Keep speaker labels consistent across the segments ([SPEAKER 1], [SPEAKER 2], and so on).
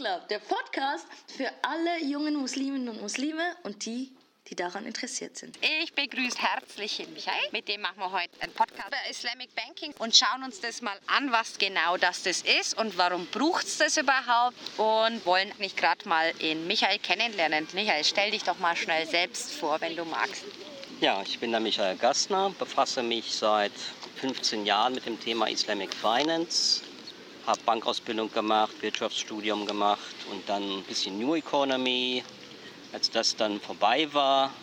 [SPEAKER 1] Club, der Podcast für alle jungen Musliminnen und Muslime und die, die daran interessiert sind.
[SPEAKER 2] Ich begrüße herzlich Michael. Mit dem machen wir heute einen Podcast über Islamic Banking und schauen uns das mal an, was genau das, das ist und warum braucht es das überhaupt und wollen mich gerade mal in Michael kennenlernen. Michael, stell dich doch mal schnell selbst vor, wenn du magst.
[SPEAKER 3] Ja, ich bin der Michael Gastner, befasse mich seit 15 Jahren mit dem Thema Islamic Finance, habe Bankausbildung gemacht, Wirtschaftsstudium gemacht und dann ein bisschen New Economy. Als das dann vorbei war,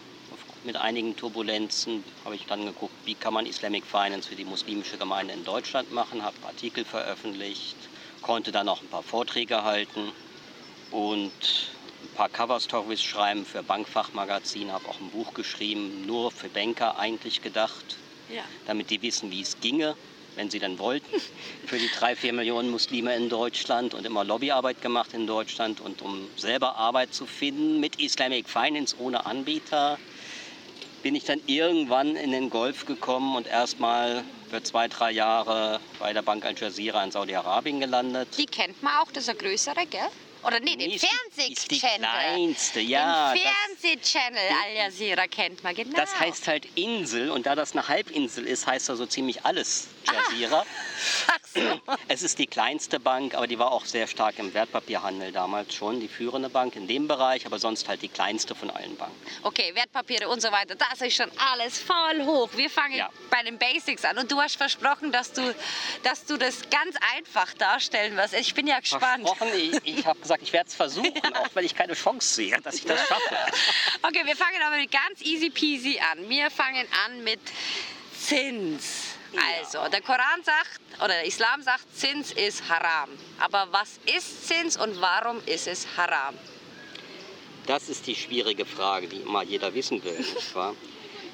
[SPEAKER 3] mit einigen Turbulenzen, habe ich dann geguckt, wie kann man Islamic Finance für die muslimische Gemeinde in Deutschland machen, habe Artikel veröffentlicht, konnte dann auch ein paar Vorträge halten und ein paar Cover-Stories schreiben für Bankfachmagazin, habe auch ein Buch geschrieben, nur für Banker eigentlich gedacht,
[SPEAKER 1] Ja.
[SPEAKER 3] damit die wissen, wie es ginge, wenn sie dann wollten, für die drei, vier Millionen Muslime in Deutschland und immer Lobbyarbeit gemacht in Deutschland und um selber Arbeit zu finden mit Islamic Finance ohne Anbieter, bin ich dann irgendwann in den Golf gekommen und erstmal für zwei, drei Jahre bei der Bank Al Jazeera in Saudi-Arabien gelandet.
[SPEAKER 2] Die kennt man auch, das ist eine größere, gell? Oder nee, den
[SPEAKER 3] Nee, ist die-
[SPEAKER 2] Fernsehchannel.
[SPEAKER 3] kleinste, ja,
[SPEAKER 2] Den Fernsehchannel Al Jazeera kennt man, genau.
[SPEAKER 3] Das heißt halt Insel und da das eine Halbinsel ist, heißt da so ziemlich alles
[SPEAKER 2] So.
[SPEAKER 3] Es ist die kleinste Bank, aber die war auch sehr stark im Wertpapierhandel damals schon, die führende Bank in dem Bereich, aber sonst halt die kleinste von allen Banken.
[SPEAKER 2] Okay, Wertpapiere und so weiter, das ist schon alles voll hoch. Wir fangen
[SPEAKER 3] Ja.
[SPEAKER 2] bei den Basics an. Und du hast versprochen, dass du, dass du das ganz einfach darstellen wirst. Ich bin ja gespannt.
[SPEAKER 3] Versprochen, ich, ich habe gesagt, ich werde es versuchen, auch weil ich keine Chance sehe, dass ich das schaffe.
[SPEAKER 2] Okay, wir fangen aber mit ganz easy peasy an. Wir fangen an mit Zins. Also, der Koran sagt, oder der Islam sagt, Zins ist haram. Aber was ist Zins und warum ist es haram?
[SPEAKER 3] Das ist die schwierige Frage, die immer jeder wissen will, nicht wahr?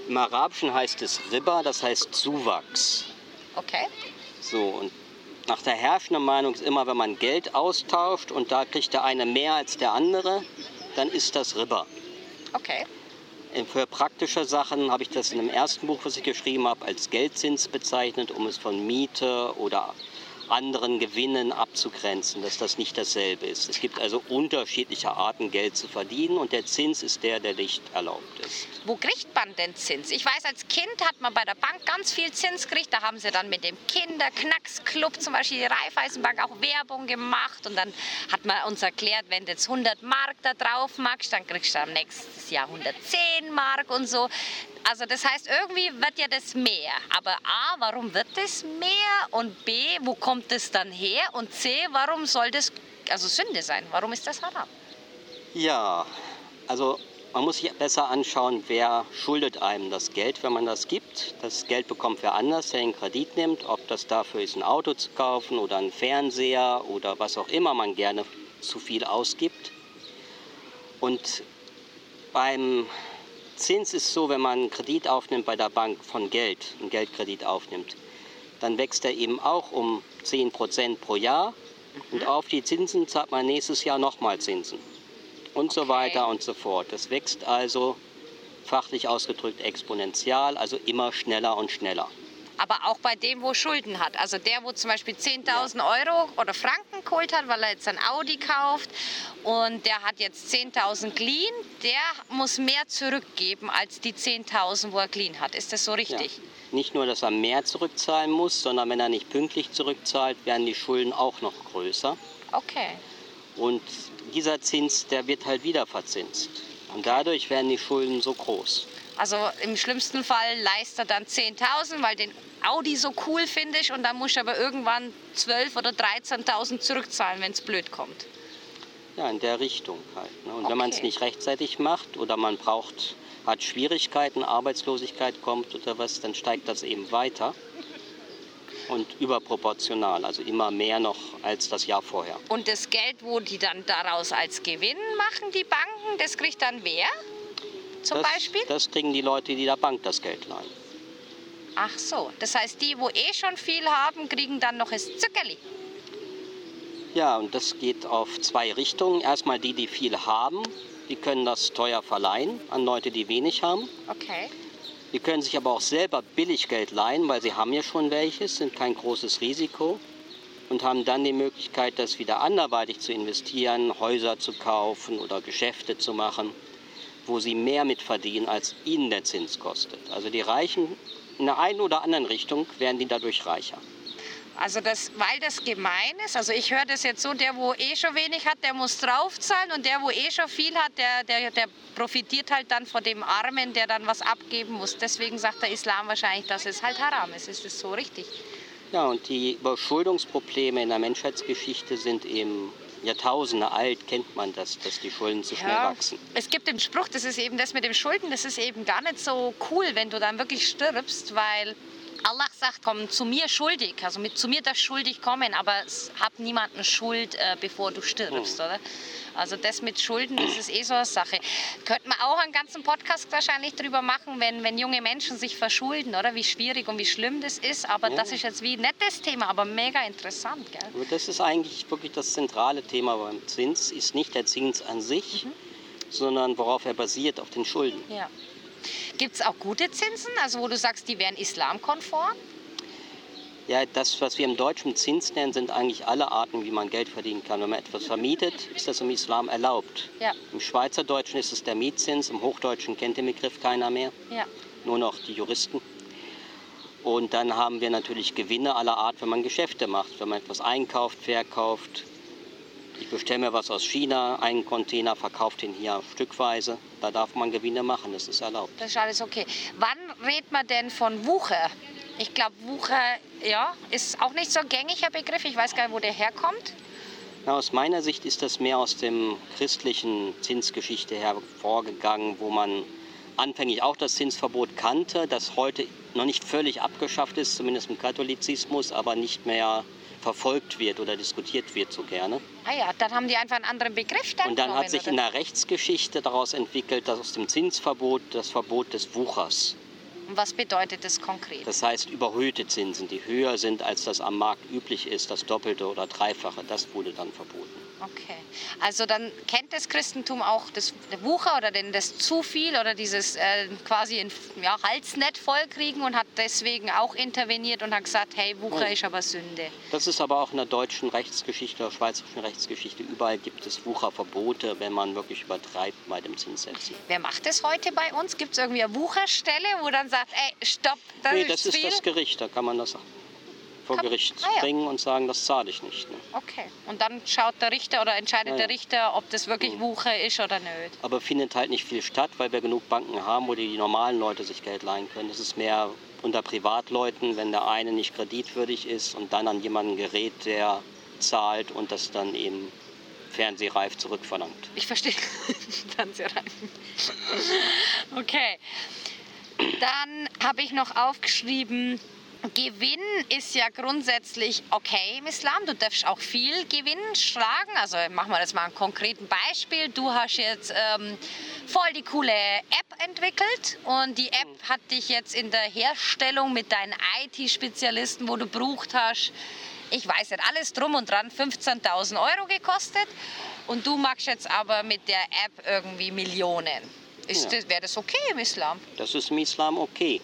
[SPEAKER 3] Im Arabischen heißt es Riba, das heißt Zuwachs.
[SPEAKER 2] Okay.
[SPEAKER 3] So, und nach der herrschenden Meinung ist immer, wenn man Geld austauscht und da kriegt der eine mehr als der andere, dann ist das Riba.
[SPEAKER 2] Okay.
[SPEAKER 3] Äh, Für praktische Sachen habe ich das in dem ersten Buch, was ich geschrieben habe, als Geldzins bezeichnet, um es von Miete oder anderen Gewinnen abzugrenzen, dass das nicht dasselbe ist. Es gibt also unterschiedliche Arten, Geld zu verdienen und der Zins ist der, der nicht erlaubt ist.
[SPEAKER 2] Wo kriegt man denn Zins? Ich weiß, als Kind hat man bei der Bank ganz viel Zins gekriegt. Da haben sie dann mit dem Kinderknacksclub, zum Beispiel die Raiffeisenbank, auch Werbung gemacht. Und dann hat man uns erklärt, wenn du jetzt 100 Mark da drauf machst, dann kriegst du am nächsten Jahr 110 Mark und so. Also das heißt, irgendwie wird ja das mehr. Aber A, warum wird das mehr? Und B, wo kommt das dann her? Und C, warum soll das also Sünde sein? Warum ist das haram?
[SPEAKER 3] Ja, also man muss sich besser anschauen, wer schuldet einem das Geld, wenn man das gibt. Das Geld bekommt wer anders, der einen Kredit nimmt. Ob das dafür ist, ein Auto zu kaufen oder einen Fernseher oder was auch immer man gerne zu viel ausgibt. Und beim Zins ist so, wenn man einen Kredit aufnimmt bei der Bank von Geld, einen Geldkredit aufnimmt, dann wächst er eben auch um 10 Prozent pro Jahr. Und auf die Zinsen zahlt man nächstes Jahr nochmal Zinsen und so
[SPEAKER 2] Okay.
[SPEAKER 3] weiter und so fort. Das wächst also fachlich ausgedrückt exponentiell, also immer schneller und schneller.
[SPEAKER 2] Aber auch bei dem, wo Schulden hat. Also der, wo zum Beispiel 10.000 Euro oder Franken geholt hat, weil er jetzt ein Audi kauft und der hat jetzt 10.000 geliehen, der muss mehr zurückgeben als die 10.000, wo er geliehen hat. Ist das so
[SPEAKER 3] Ja.
[SPEAKER 2] richtig?
[SPEAKER 3] Nicht nur, dass er mehr zurückzahlen muss, sondern wenn er nicht pünktlich zurückzahlt, werden die Schulden auch noch größer.
[SPEAKER 2] Okay.
[SPEAKER 3] Und dieser Zins, der wird halt wieder verzinst. Und dadurch werden die Schulden so groß.
[SPEAKER 2] Also im schlimmsten Fall leistet er dann 10.000, weil den Audi so cool finde ich und dann muss ich aber irgendwann 12.000 oder 13.000 zurückzahlen, wenn es blöd kommt.
[SPEAKER 3] Ja, in der Richtung halt. Ne? Und wenn man es
[SPEAKER 2] Okay.
[SPEAKER 3] nicht rechtzeitig macht oder man braucht, hat Schwierigkeiten, Arbeitslosigkeit kommt oder was, dann steigt das eben weiter. Und überproportional, also immer mehr noch als das Jahr vorher.
[SPEAKER 2] Und das Geld, wo die dann daraus als Gewinn machen, die Banken, das kriegt dann wer? Zum
[SPEAKER 3] das,
[SPEAKER 2] Beispiel?
[SPEAKER 3] Das kriegen die Leute, die der Bank das Geld leihen.
[SPEAKER 2] Ach so, das heißt, die, wo eh schon viel haben, kriegen dann noch das Zuckerli.
[SPEAKER 3] Ja, und das geht auf zwei Richtungen. Erstmal die, die viel haben, die können das teuer verleihen an Leute, die wenig haben.
[SPEAKER 2] Okay.
[SPEAKER 3] Die können sich aber auch selber Billiggeld leihen, weil sie haben ja schon welches, sind kein großes Risiko. und haben dann die Möglichkeit, das wieder anderweitig zu investieren, Häuser zu kaufen oder Geschäfte zu machen, wo sie mehr mitverdienen, als ihnen der Zins kostet. Also die Reichen in der einen oder anderen Richtung werden die dadurch reicher.
[SPEAKER 2] Also das, weil das gemein ist, also ich höre das jetzt so, der, wo eh schon wenig hat, der muss draufzahlen und der, wo eh schon viel hat, der, der, der profitiert halt dann von dem Armen, der dann was abgeben muss. Deswegen sagt der Islam wahrscheinlich, dass es halt haram ist. Ist das so richtig?
[SPEAKER 3] Ja, und die Überschuldungsprobleme in der Menschheitsgeschichte sind eben Jahrtausende alt, kennt man das, dass die Schulden zu schnell
[SPEAKER 2] Ja,
[SPEAKER 3] wachsen.
[SPEAKER 2] es gibt den Spruch, das ist eben das mit dem Schulden, das ist eben gar nicht so cool, wenn du dann wirklich stirbst, weil Allah sagt, komm zu mir schuldig, also mit zu mir das schuldig kommen, aber hab niemanden Schuld, äh, bevor du stirbst, oder? Also das mit Schulden, das ist eh so eine Sache. Könnte man auch einen ganzen Podcast wahrscheinlich drüber machen, wenn, wenn junge Menschen sich verschulden, oder? Wie schwierig und wie schlimm das ist. Aber das ist jetzt wie ein nettes Thema, aber mega interessant, gell?
[SPEAKER 3] Aber das ist eigentlich wirklich das zentrale Thema beim Zins, ist nicht der Zins an sich, sondern worauf er basiert, auf den Schulden.
[SPEAKER 2] Ja. Gibt es auch gute Zinsen, also wo du sagst, die wären islamkonform?
[SPEAKER 3] Ja, das, was wir im Deutschen Zins nennen, sind eigentlich alle Arten, wie man Geld verdienen kann. Wenn man etwas vermietet, ist das im Islam erlaubt.
[SPEAKER 2] Ja.
[SPEAKER 3] Im Schweizerdeutschen ist es der Mietzins, im Hochdeutschen kennt den Begriff keiner mehr,
[SPEAKER 2] Ja.
[SPEAKER 3] nur noch die Juristen. Und dann haben wir natürlich Gewinne aller Art, wenn man Geschäfte macht, wenn man etwas einkauft, verkauft. Bestelle mir was aus China, einen Container, verkauft den hier stückweise. Da darf man Gewinne machen, das ist erlaubt.
[SPEAKER 2] Das ist alles okay. Wann redet man denn von Wucher? Ich glaube, Wucher, ja, ist auch nicht so ein gängiger Begriff. Ich weiß gar nicht, wo der herkommt.
[SPEAKER 3] Na, aus meiner Sicht ist das mehr aus dem christlichen Zinsgeschichte hervorgegangen, wo man anfänglich auch das Zinsverbot kannte, das heute noch nicht völlig abgeschafft ist, zumindest im Katholizismus, aber nicht mehr verfolgt wird oder diskutiert wird so gerne.
[SPEAKER 2] Ah ja, dann haben die einfach einen anderen Begriff dann
[SPEAKER 3] Und dann hat sich
[SPEAKER 2] oder?
[SPEAKER 3] in der Rechtsgeschichte daraus entwickelt, dass aus dem Zinsverbot das Verbot des Wuchers.
[SPEAKER 2] Und Was bedeutet das konkret?
[SPEAKER 3] Das heißt überhöhte Zinsen, die höher sind, als das am Markt üblich ist, das Doppelte oder Dreifache, das wurde dann verboten.
[SPEAKER 2] Okay. Also dann kennt das Christentum auch das Wucher oder denn das zu viel oder dieses äh, quasi ein ja, Halsnett vollkriegen und hat deswegen auch interveniert und hat gesagt, hey, Wucher
[SPEAKER 3] Oh.
[SPEAKER 2] ist aber Sünde.
[SPEAKER 3] Das ist aber auch in der deutschen Rechtsgeschichte oder schweizerischen Rechtsgeschichte. Überall gibt es Wucherverbote, wenn man wirklich übertreibt bei dem Zinssetzen.
[SPEAKER 2] Wer macht das heute bei uns? Gibt es irgendwie eine Wucherstelle, wo dann sagt, ey, stopp, das
[SPEAKER 3] nee,
[SPEAKER 2] ist
[SPEAKER 3] das
[SPEAKER 2] zu
[SPEAKER 3] ist
[SPEAKER 2] viel?
[SPEAKER 3] das Gericht. Da kann man das vor
[SPEAKER 2] Kann-
[SPEAKER 3] Gericht
[SPEAKER 2] Ah, ja.
[SPEAKER 3] bringen und sagen, das zahle ich nicht. Ne?
[SPEAKER 2] Okay. Und dann schaut der Richter oder entscheidet
[SPEAKER 3] Ja,
[SPEAKER 2] der. Richter, ob das wirklich
[SPEAKER 3] Mhm.
[SPEAKER 2] Wucher ist oder nicht.
[SPEAKER 3] Aber findet halt nicht viel statt, weil wir genug Banken haben, wo die, normalen Leute sich Geld leihen können. Das ist mehr unter Privatleuten, wenn der eine nicht kreditwürdig ist und dann an jemanden gerät, der zahlt und das dann eben fernsehreif zurückverlangt.
[SPEAKER 2] Ich verstehe. dann sehr rein. Okay. Dann habe ich noch aufgeschrieben, Gewinn ist ja grundsätzlich okay im Islam. Du darfst auch viel Gewinn schlagen. Also machen wir das mal ein konkreten Beispiel. Du hast jetzt ähm, voll die coole App entwickelt und die App hat dich jetzt in der Herstellung mit deinen IT-Spezialisten, wo du braucht hast, ich weiß nicht, alles drum und dran 15.000 Euro gekostet. Und du machst jetzt aber mit der App irgendwie Millionen. Ist
[SPEAKER 3] Ja.
[SPEAKER 2] das, Wäre das okay im Islam?
[SPEAKER 3] Das ist im Islam okay.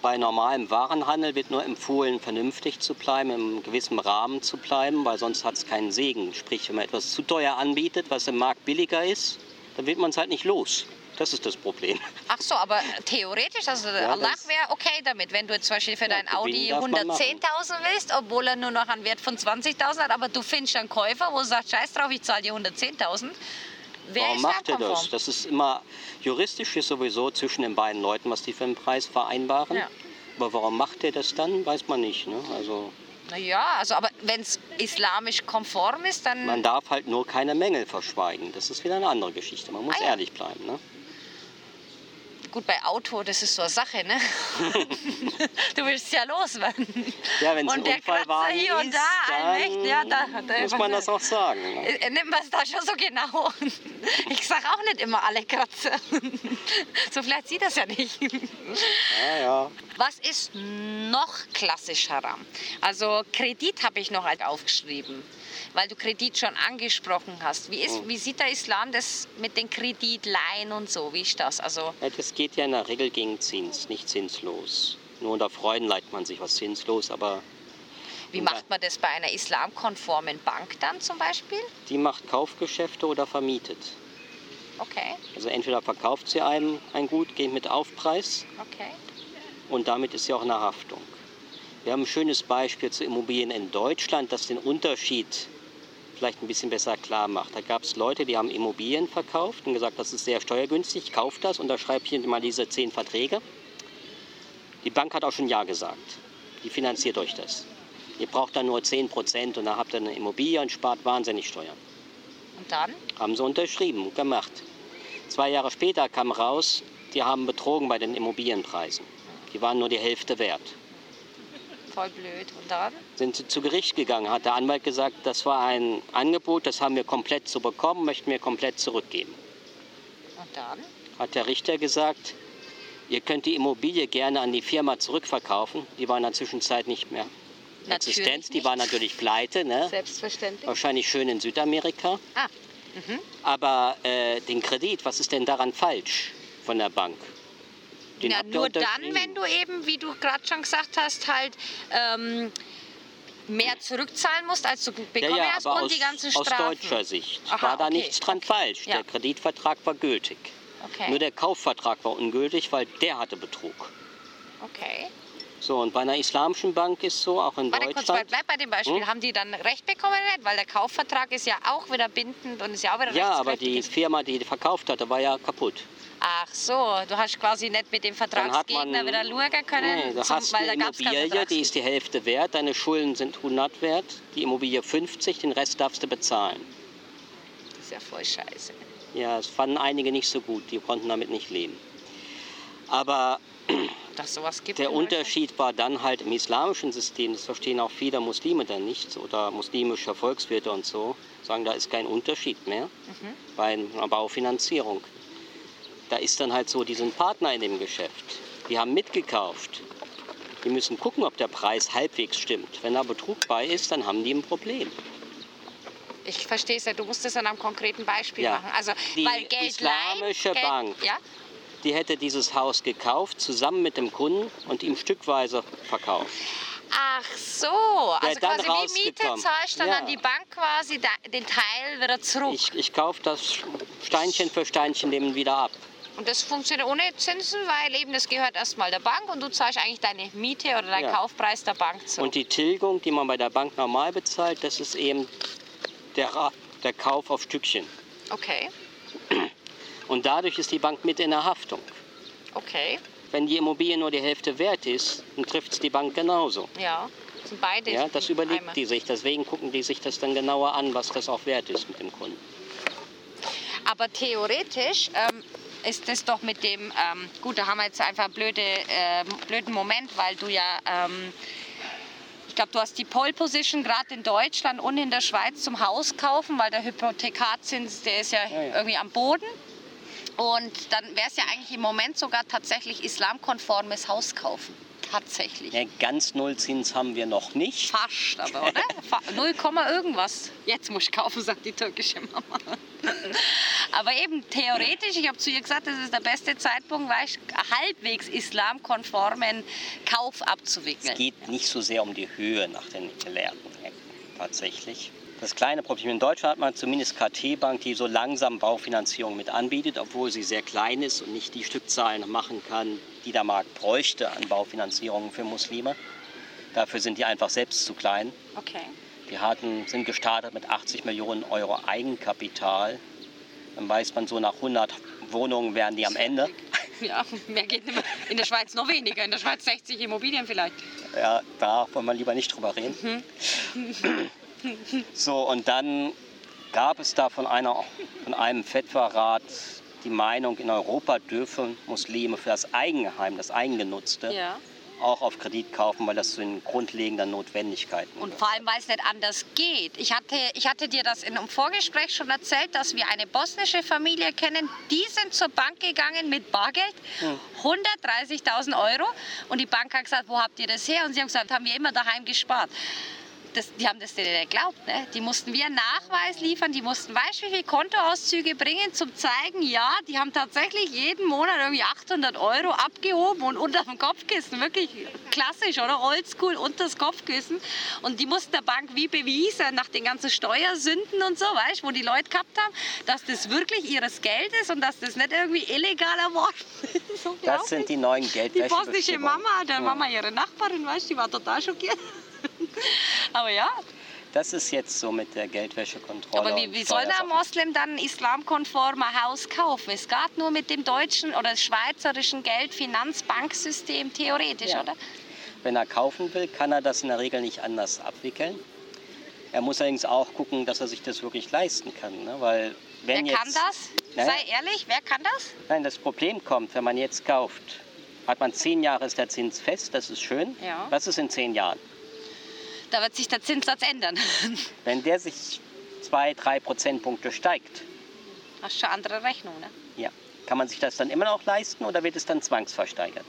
[SPEAKER 3] Bei normalem Warenhandel wird nur empfohlen, vernünftig zu bleiben, im gewissen Rahmen zu bleiben, weil sonst hat es keinen Segen. Sprich, wenn man etwas zu teuer anbietet, was im Markt billiger ist, dann wird man es halt nicht los. Das ist das Problem.
[SPEAKER 2] Ach so, aber theoretisch, also Allah
[SPEAKER 3] das-
[SPEAKER 2] wäre okay damit, wenn du jetzt zum Beispiel für
[SPEAKER 3] Ja,
[SPEAKER 2] dein Audi
[SPEAKER 3] Gewinn darf man machen.
[SPEAKER 2] 110.000 willst, obwohl er nur noch einen Wert von 20.000 hat, aber du findest einen Käufer, wo du sagst, scheiß drauf, ich zahle dir 110.000.
[SPEAKER 3] Warum macht er das? Das ist immer juristisch ist sowieso zwischen den beiden Leuten, was die für einen Preis vereinbaren.
[SPEAKER 2] Ja.
[SPEAKER 3] Aber warum macht er das dann, weiß man nicht. Ne? Also
[SPEAKER 2] Naja, also aber wenn es islamisch konform ist, dann...
[SPEAKER 3] man darf halt nur keine Mängel verschweigen. Das ist wieder eine andere Geschichte. Man muss
[SPEAKER 2] Ah ja.
[SPEAKER 3] ehrlich bleiben. Ne?
[SPEAKER 2] Gut, bei Auto, das ist so eine Sache, ne? du willst ja loswerden.
[SPEAKER 3] Ja, wenn es ein
[SPEAKER 2] Und der
[SPEAKER 3] Unfallwagen
[SPEAKER 2] Kratzer hier und
[SPEAKER 3] ist,
[SPEAKER 2] da,
[SPEAKER 3] dann
[SPEAKER 2] ja, da, da
[SPEAKER 3] muss man das auch sagen. Ne?
[SPEAKER 2] Äh, Nimmt man es da schon so genau? Ich sag auch nicht immer alle Kratzer. So vielleicht sieht das ja nicht.
[SPEAKER 3] Ja, ja.
[SPEAKER 2] Was ist noch klassisch haram? Also Kredit habe ich noch halt aufgeschrieben, weil du Kredit schon angesprochen hast. Wie, ist, wie sieht der Islam das mit den Kreditleihen und so? Wie ist das? Also
[SPEAKER 3] Ja, das geht ja in der Regel gegen Zins, nicht zinslos. Nur unter Freunden leiht man sich was zinslos, aber
[SPEAKER 2] Wie macht man das bei einer islamkonformen Bank dann zum Beispiel?
[SPEAKER 3] Die macht Kaufgeschäfte oder vermietet.
[SPEAKER 2] Okay,
[SPEAKER 3] Also entweder verkauft sie einem ein Gut, geht mit Aufpreis
[SPEAKER 2] okay.
[SPEAKER 3] und damit ist sie auch eine Haftung. Wir haben ein schönes Beispiel zu Immobilien in Deutschland, das den Unterschied vielleicht ein bisschen besser klar macht. Da gab es Leute, die haben Immobilien verkauft und gesagt, das ist sehr steuergünstig, kauft das, unterschreibt hier mal diese zehn Verträge. Die Bank hat auch schon Ja gesagt. Die finanziert euch das. Ihr braucht dann nur 10 Prozent und dann habt ihr eine Immobilie und spart wahnsinnig Steuern.
[SPEAKER 2] Und dann?
[SPEAKER 3] Haben sie unterschrieben und gemacht. Zwei Jahre später kam raus, die haben betrogen bei den Immobilienpreisen. Die waren nur die Hälfte wert.
[SPEAKER 2] Voll blöd. Und dann?
[SPEAKER 3] Sind sie zu Gericht gegangen, hat der Anwalt gesagt, das war ein Angebot, das haben wir komplett zu bekommen, möchten wir komplett zurückgeben.
[SPEAKER 2] Und dann?
[SPEAKER 3] Hat der Richter gesagt, ihr könnt die Immobilie gerne an die Firma zurückverkaufen. Die war in der Zwischenzeit nicht mehr
[SPEAKER 2] Natürlich
[SPEAKER 3] existent, die war natürlich pleite, ne?
[SPEAKER 2] Selbstverständlich.
[SPEAKER 3] wahrscheinlich schön in Südamerika.
[SPEAKER 2] Ah,
[SPEAKER 3] Aber äh, den Kredit, was ist denn daran falsch von der Bank? Den
[SPEAKER 2] ja, nur dann, wenn du eben, wie du gerade schon gesagt hast, halt ähm, mehr zurückzahlen musst, als du
[SPEAKER 3] ja,
[SPEAKER 2] bekommen
[SPEAKER 3] ja,
[SPEAKER 2] hast
[SPEAKER 3] aber
[SPEAKER 2] und
[SPEAKER 3] aus,
[SPEAKER 2] die ganzen
[SPEAKER 3] aus
[SPEAKER 2] Strafen.
[SPEAKER 3] deutscher Sicht
[SPEAKER 2] Aha,
[SPEAKER 3] war da
[SPEAKER 2] okay,
[SPEAKER 3] nichts dran
[SPEAKER 2] okay.
[SPEAKER 3] falsch.
[SPEAKER 2] Ja.
[SPEAKER 3] Der Kreditvertrag war gültig.
[SPEAKER 2] Okay.
[SPEAKER 3] Nur der Kaufvertrag war ungültig, weil der hatte Betrug.
[SPEAKER 2] okay.
[SPEAKER 3] So, und bei einer islamischen Bank ist so, auch in
[SPEAKER 2] Warte kurz,
[SPEAKER 3] Deutschland.
[SPEAKER 2] bleib bei dem Beispiel.
[SPEAKER 3] Hm?
[SPEAKER 2] Haben die dann Recht bekommen? Nicht? Weil der Kaufvertrag ist ja auch wieder bindend und ist ja auch wieder
[SPEAKER 3] ja, aber die. Firma, die verkauft hatte, war ja kaputt.
[SPEAKER 2] Ach so, du hast quasi nicht mit dem
[SPEAKER 3] hat man,
[SPEAKER 2] Vertragsgegner wieder schauen können,
[SPEAKER 3] nee, du
[SPEAKER 2] zum-
[SPEAKER 3] hast eine Immobilie, die
[SPEAKER 2] Vertragsgegner.
[SPEAKER 3] ist die Hälfte wert, deine Schulden sind 100 wert, die Immobilie 50, den Rest darfst du bezahlen.
[SPEAKER 2] Das ist ja voll scheiße.
[SPEAKER 3] Ja, das fanden einige nicht so gut, die konnten damit nicht leben. Aber
[SPEAKER 2] Dass sowas gibt.
[SPEAKER 3] der
[SPEAKER 2] Deutschland.
[SPEAKER 3] Unterschied war dann halt im islamischen System, das verstehen auch viele Muslime dann nicht, oder muslimische Volkswirte und so, sagen, da ist kein Unterschied mehr
[SPEAKER 2] Mhm.
[SPEAKER 3] bei einer Baufinanzierung. Da ist dann halt so, die sind Partner in dem Geschäft. Die haben mitgekauft. Die müssen gucken, ob der Preis halbwegs stimmt. Wenn da Betrug bei ist, dann haben die ein Problem.
[SPEAKER 2] Ich verstehe es ja, du musst es an einem konkreten Beispiel
[SPEAKER 3] Ja.
[SPEAKER 2] machen. Also,
[SPEAKER 3] Die
[SPEAKER 2] weil Geld
[SPEAKER 3] islamische
[SPEAKER 2] Geld,
[SPEAKER 3] Bank.
[SPEAKER 2] Ja?
[SPEAKER 3] Die hätte dieses Haus gekauft, zusammen mit dem Kunden und ihm stückweise verkauft.
[SPEAKER 2] Ach so, also quasi wie Miete zahlst dann
[SPEAKER 3] Ja.
[SPEAKER 2] an die Bank quasi den Teil wieder zurück.
[SPEAKER 3] Ich, ich kaufe das Steinchen für Steinchen dem wieder ab.
[SPEAKER 2] Und das funktioniert ohne Zinsen, weil eben das gehört erstmal der Bank und du zahlst eigentlich deine Miete oder deinen
[SPEAKER 3] Ja.
[SPEAKER 2] Kaufpreis der Bank zurück.
[SPEAKER 3] Und die Tilgung, die man bei der Bank normal bezahlt, das ist eben der, der Kauf auf Stückchen.
[SPEAKER 2] okay,
[SPEAKER 3] Und dadurch ist die Bank mit in der Haftung.
[SPEAKER 2] okay,
[SPEAKER 3] Wenn die Immobilie nur die Hälfte wert ist, dann trifft es die Bank genauso.
[SPEAKER 2] ja. Das sind beide.
[SPEAKER 3] Ja, das überlegt
[SPEAKER 2] einmal.
[SPEAKER 3] die sich. Deswegen gucken die sich das dann genauer an, was das auch wert ist mit dem Kunden.
[SPEAKER 2] Aber theoretisch ähm, ist das doch mit dem, ähm, gut, da haben wir jetzt einfach einen blöde, äh, blöden Moment, weil du ja, ähm, ich glaube, du hast die Pole Position gerade in Deutschland und in der Schweiz zum Haus kaufen, weil der Hypothekarzins, der ist ja,
[SPEAKER 3] Ja, ja.
[SPEAKER 2] irgendwie am Boden. Und dann wäre es ja eigentlich im Moment sogar tatsächlich islamkonformes Haus kaufen. Tatsächlich.
[SPEAKER 3] Ja, ganz Nullzins haben wir noch nicht.
[SPEAKER 2] Fast, aber oder? 0, Komma irgendwas. Jetzt muss ich kaufen, sagt die türkische Mama. aber eben theoretisch, ich habe zu ihr gesagt, das ist der beste Zeitpunkt, weißt, halbwegs islamkonformen Kauf abzuwickeln.
[SPEAKER 3] Es geht nicht so sehr um die Höhe nach den gelehrten Ecken, tatsächlich. Das kleine Problem in Deutschland hat man zumindest KT-Bank, die so langsam Baufinanzierung mit anbietet, obwohl sie sehr klein ist und nicht die Stückzahlen machen kann, die der Markt bräuchte an Baufinanzierungen für Muslime. Dafür sind die einfach selbst zu klein.
[SPEAKER 2] Okay.
[SPEAKER 3] Die hatten, sind gestartet mit 80 Millionen Euro Eigenkapital. Dann weiß man so, nach 100 Wohnungen wären die am Ende.
[SPEAKER 2] Ja, mehr geht nicht mehr. In der Schweiz noch weniger. In der Schweiz 60 Immobilien vielleicht.
[SPEAKER 3] Ja, da wollen wir lieber nicht drüber reden. So, und dann gab es da von, einer, von einem Fetwa-Rat die Meinung, in Europa dürfen Muslime für das Eigenheim, das Eigengenutzte,
[SPEAKER 2] Ja.
[SPEAKER 3] auch auf Kredit kaufen, weil das zu den grundlegenden Notwendigkeiten
[SPEAKER 2] Und
[SPEAKER 3] gehört.
[SPEAKER 2] vor allem, weil es nicht anders geht. Ich hatte, ich hatte dir das in einem Vorgespräch schon erzählt, dass wir eine bosnische Familie kennen. Die sind zur Bank gegangen mit Bargeld, 130.000 Euro. Und die Bank hat gesagt, wo habt ihr das her? Und sie haben gesagt, haben wir immer daheim gespart. Das, die haben das denen nicht geglaubt. Ne? Die mussten wir einen Nachweis liefern, die mussten, weißt du, wie viele Kontoauszüge bringen, zum zeigen, ja, die haben tatsächlich jeden Monat irgendwie 800 Euro abgehoben und unter dem Kopfkissen, wirklich klassisch, oder? Oldschool, unter das Kopfkissen. Und die mussten der Bank wie bewiesen, nach den ganzen Steuersünden und so, weißt du, wo die Leute gehabt haben, dass das wirklich ihres Geld ist und dass das nicht irgendwie illegal erworben ist. So
[SPEAKER 3] Das sind die neuen
[SPEAKER 2] die
[SPEAKER 3] Geldwäsche.
[SPEAKER 2] bosnische Mama, der Mama ihre Nachbarin, weißt du, die war total schockiert. Aber ja,
[SPEAKER 3] Das ist jetzt so mit der Geldwäschekontrolle.
[SPEAKER 2] aber wie, wie soll der. Moslem dann ein islamkonformer Haus kaufen? Es geht nur mit dem deutschen oder schweizerischen Geldfinanzbanksystem theoretisch,
[SPEAKER 3] Ja.
[SPEAKER 2] oder?
[SPEAKER 3] Wenn er kaufen will, kann er das in der Regel nicht anders abwickeln. Er muss allerdings auch gucken, dass er sich das wirklich leisten kann. Ne? Weil wenn
[SPEAKER 2] wer
[SPEAKER 3] jetzt,
[SPEAKER 2] kann das?
[SPEAKER 3] Naja.
[SPEAKER 2] Sei ehrlich, wer kann das?
[SPEAKER 3] Nein, das Problem kommt, wenn man jetzt kauft, hat man zehn Jahre ist der Zins fest, das ist schön.
[SPEAKER 2] Ja.
[SPEAKER 3] Was ist in zehn Jahren?
[SPEAKER 2] Da wird sich der Zinssatz ändern.
[SPEAKER 3] Wenn der sich zwei, drei Prozentpunkte steigt,
[SPEAKER 2] Hast schon andere Rechnung, ne?
[SPEAKER 3] ja, kann man sich das dann immer noch leisten oder wird es dann zwangsversteigert?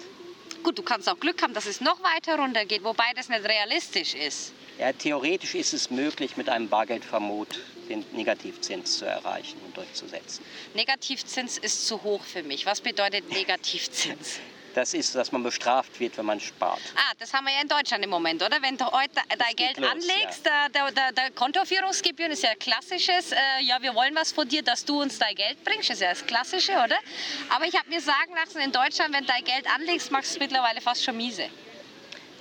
[SPEAKER 2] Gut, du kannst auch Glück haben, dass es noch weiter runtergeht, wobei das nicht realistisch ist.
[SPEAKER 3] Ja, theoretisch ist es möglich, mit einem Bargeldvermut den Negativzins zu erreichen und durchzusetzen.
[SPEAKER 2] Negativzins ist zu hoch für mich. Was bedeutet Negativzins?
[SPEAKER 3] Das ist, dass man bestraft wird, wenn man spart.
[SPEAKER 2] Ah, das haben wir ja in Deutschland im Moment, oder? Wenn du heute dein Geld
[SPEAKER 3] los,
[SPEAKER 2] anlegst, der, der, der, der Kontoführungsgebühren ist ja klassisches, äh, ja, wir wollen was von dir, dass du uns dein Geld bringst, ist ja das Klassische, oder? Aber ich habe mir sagen lassen, in Deutschland, wenn du dein Geld anlegst, machst du es mittlerweile fast schon miese.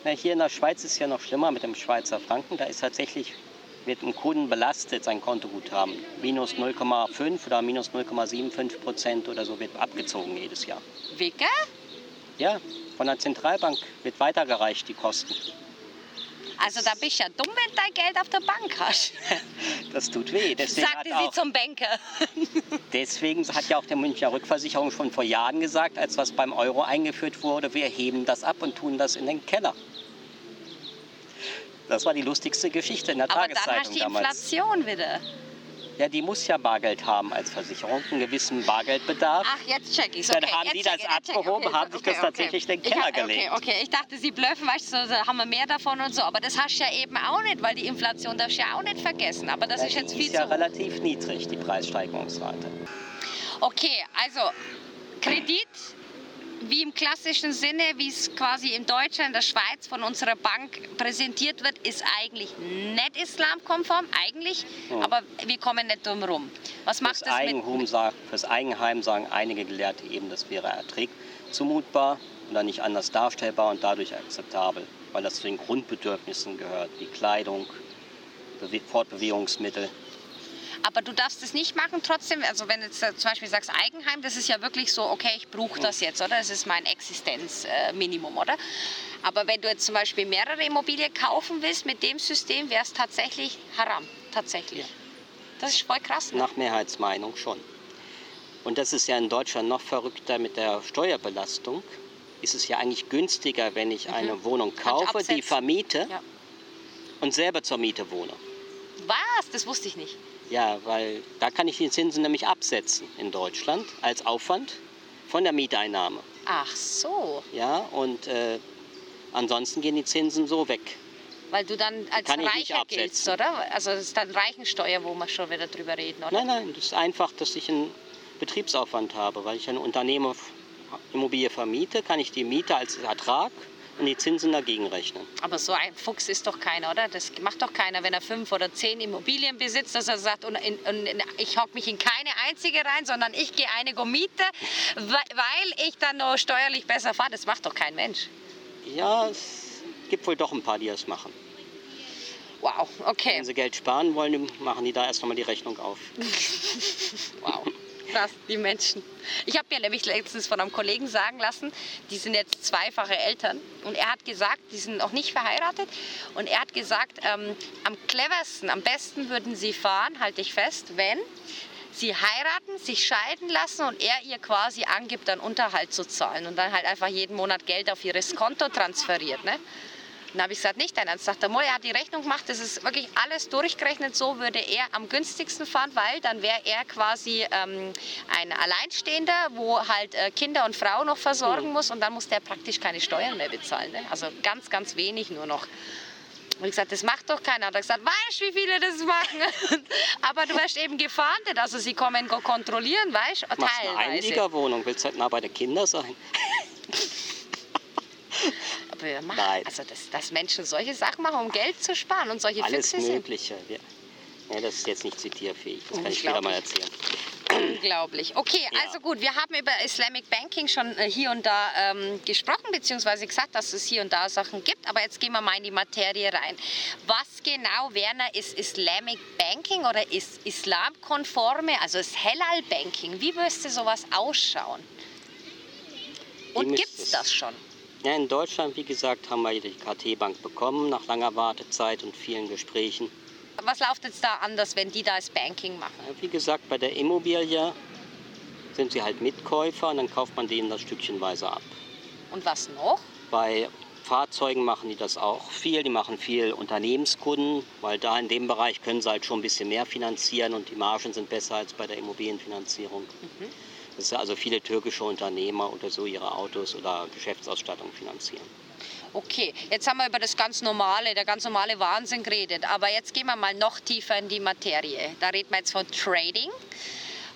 [SPEAKER 3] Na, hier in der Schweiz ist es ja noch schlimmer mit dem Schweizer Franken. Da ist tatsächlich, wird ein Kunden belastet, sein Kontoguthaben. Minus 0,5 oder minus 0,75 Prozent oder so wird abgezogen jedes Jahr.
[SPEAKER 2] Wicke?
[SPEAKER 3] Ja, von der Zentralbank wird weitergereicht, die Kosten.
[SPEAKER 2] Also da bist du ja dumm, wenn du dein Geld auf der Bank hast.
[SPEAKER 3] Das tut weh. Deswegen hat,
[SPEAKER 2] Sagte sie zum Banker.
[SPEAKER 3] deswegen hat ja auch der Münchner Rückversicherung schon vor Jahren gesagt, als was beim Euro eingeführt wurde, wir heben das ab und tun das in den Keller. Das war die lustigste Geschichte in der
[SPEAKER 2] Aber dann hast
[SPEAKER 3] Tageszeitung
[SPEAKER 2] du die
[SPEAKER 3] damals.
[SPEAKER 2] Inflation wieder.
[SPEAKER 3] Ja, die muss ja Bargeld haben als Versicherung, einen gewissen Bargeldbedarf.
[SPEAKER 2] Ach, jetzt check ich's.
[SPEAKER 3] Dann
[SPEAKER 2] Okay,
[SPEAKER 3] haben
[SPEAKER 2] jetzt
[SPEAKER 3] die das
[SPEAKER 2] ich, check ich.
[SPEAKER 3] abgehoben, haben sich das tatsächlich in den
[SPEAKER 2] Ich
[SPEAKER 3] Keller
[SPEAKER 2] hab-
[SPEAKER 3] gelegt.
[SPEAKER 2] Okay, okay, ich dachte, sie blöffen, weißt du, da haben wir mehr davon und so. Aber das hast du ja eben auch nicht, weil die Inflation darfst du ja auch nicht vergessen. Aber das
[SPEAKER 3] Ja,
[SPEAKER 2] ist jetzt
[SPEAKER 3] die
[SPEAKER 2] viel
[SPEAKER 3] ist ja
[SPEAKER 2] zu
[SPEAKER 3] relativ niedrig, die Preissteigerungsrate.
[SPEAKER 2] Okay, also Kredit, wie im klassischen Sinne, wie es quasi in Deutschland, in der Schweiz von unserer Bank präsentiert wird, ist eigentlich nicht islamkonform, eigentlich,
[SPEAKER 3] Hm.
[SPEAKER 2] aber wir kommen nicht drum rum. Was macht
[SPEAKER 3] Fürs
[SPEAKER 2] das mit,
[SPEAKER 3] Eigenheim, sagt, fürs Eigenheim sagen einige Gelehrte eben, das wäre Erträg zumutbar oder nicht anders darstellbar und dadurch akzeptabel, weil das zu den Grundbedürfnissen gehört, wie Kleidung, Bewe Fortbewegungsmittel.
[SPEAKER 2] Aber du darfst es nicht machen trotzdem, also wenn du jetzt äh, zum Beispiel sagst Eigenheim, das ist ja wirklich so, okay, ich brauche das jetzt, oder? Das ist mein Existenzminimum, oder? Aber wenn du jetzt zum Beispiel mehrere Immobilien kaufen willst mit dem System, wäre es tatsächlich haram, tatsächlich. Das ist voll krass. Ne?
[SPEAKER 3] Nach Mehrheitsmeinung schon. Und das ist ja in Deutschland noch verrückter mit der Steuerbelastung. Ist es ja eigentlich günstiger, wenn ich eine Wohnung
[SPEAKER 2] Mhm.
[SPEAKER 3] Kaufe, die vermiete
[SPEAKER 2] Ja.
[SPEAKER 3] und selber zur Miete wohne.
[SPEAKER 2] Was? Das wusste ich nicht.
[SPEAKER 3] Ja, weil da kann ich die Zinsen nämlich absetzen in Deutschland als Aufwand von der Mieteinnahme.
[SPEAKER 2] Ach so,
[SPEAKER 3] Ja, und äh, ansonsten gehen die Zinsen so weg.
[SPEAKER 2] weil du dann als
[SPEAKER 3] Kann
[SPEAKER 2] Reicher giltst, oder? Also das ist dann Reichensteuer, wo wir schon wieder drüber reden, oder?
[SPEAKER 3] Nein, nein, das ist einfach, dass ich einen Betriebsaufwand habe. Weil ich ein Unternehmen Immobilie vermiete, kann ich die Miete als Ertrag und die Zinsen dagegen rechnen.
[SPEAKER 2] Aber so ein Fuchs ist doch keiner, oder? Das macht doch keiner, wenn er fünf oder zehn Immobilien besitzt, dass er sagt, und, in, und ich hocke mich in keine einzige rein, sondern ich gehe eine miete, weil ich dann nur steuerlich besser fahre. Das macht doch kein Mensch.
[SPEAKER 3] Ja, es gibt wohl doch ein paar, die das machen.
[SPEAKER 2] Wow, okay.
[SPEAKER 3] Wenn sie Geld sparen wollen, machen die da erst einmal die Rechnung auf.
[SPEAKER 2] Wow. Krass, die Menschen. Ich habe mir nämlich letztens von einem Kollegen sagen lassen, die sind jetzt zweifache Eltern. Und er hat gesagt, die sind noch nicht verheiratet. Und er hat gesagt, ähm, am cleversten, am besten würden sie fahren, halte ich fest, wenn sie heiraten, sich scheiden lassen und er ihr quasi angibt, dann Unterhalt zu zahlen. Und dann halt einfach jeden Monat Geld auf ihres Konto transferiert. Ne? Dann habe ich gesagt, nicht dein Ernst. Sagt er, er hat die Rechnung gemacht, das ist wirklich alles durchgerechnet. So würde er am günstigsten fahren, weil dann wäre er quasi ähm, ein Alleinstehender, wo halt äh, Kinder und Frau noch versorgen muss und dann muss der praktisch keine Steuern mehr bezahlen. Ne? Also ganz, ganz wenig nur noch. Und ich gesagt, das macht doch keiner. Und er hat gesagt, weißt du, wie viele das machen? Aber du hast eben gefahndet, also sie kommen kontrollieren, weißt du,
[SPEAKER 3] Machst eine
[SPEAKER 2] teilweise.
[SPEAKER 3] Einliegerwohnung, willst halt nah bei den Kindern sein?
[SPEAKER 2] Wir machen,
[SPEAKER 3] Nein.
[SPEAKER 2] also dass, dass Menschen solche Sachen machen, um Geld zu sparen und solche
[SPEAKER 3] Alles
[SPEAKER 2] Füchse.
[SPEAKER 3] Mögliche. Wir, ja, das ist jetzt nicht zitierfähig, das kann ich später mal erzählen.
[SPEAKER 2] Unglaublich. Okay,
[SPEAKER 3] Ja.
[SPEAKER 2] also gut, wir haben über Islamic Banking schon äh, hier und da ähm, gesprochen, beziehungsweise gesagt, dass es hier und da Sachen gibt, aber jetzt gehen wir mal in die Materie rein. Was genau, Werner, ist Islamic Banking oder ist islamkonforme, also ist Halal Banking? Wie müsste sowas ausschauen? Und gibt es- das schon?
[SPEAKER 3] Ja, in Deutschland, wie gesagt, haben wir die KT-Bank bekommen, nach langer Wartezeit und vielen Gesprächen.
[SPEAKER 2] Was läuft jetzt da anders, wenn die da das Banking machen?
[SPEAKER 3] Wie gesagt, bei der Immobilie sind sie halt Mitkäufer und dann kauft man denen das stückchenweise ab.
[SPEAKER 2] Und was noch?
[SPEAKER 3] Bei Fahrzeugen machen die das auch viel. Die machen viel Unternehmenskunden, weil da in dem Bereich können sie halt schon ein bisschen mehr finanzieren und die Margen sind besser als bei der Immobilienfinanzierung. Das ist also viele türkische Unternehmer oder so ihre Autos oder Geschäftsausstattung finanzieren.
[SPEAKER 2] Okay, jetzt haben wir über das ganz normale, der ganz normale Wahnsinn geredet, aber jetzt gehen wir mal noch tiefer in die Materie. Da reden wir jetzt von Trading.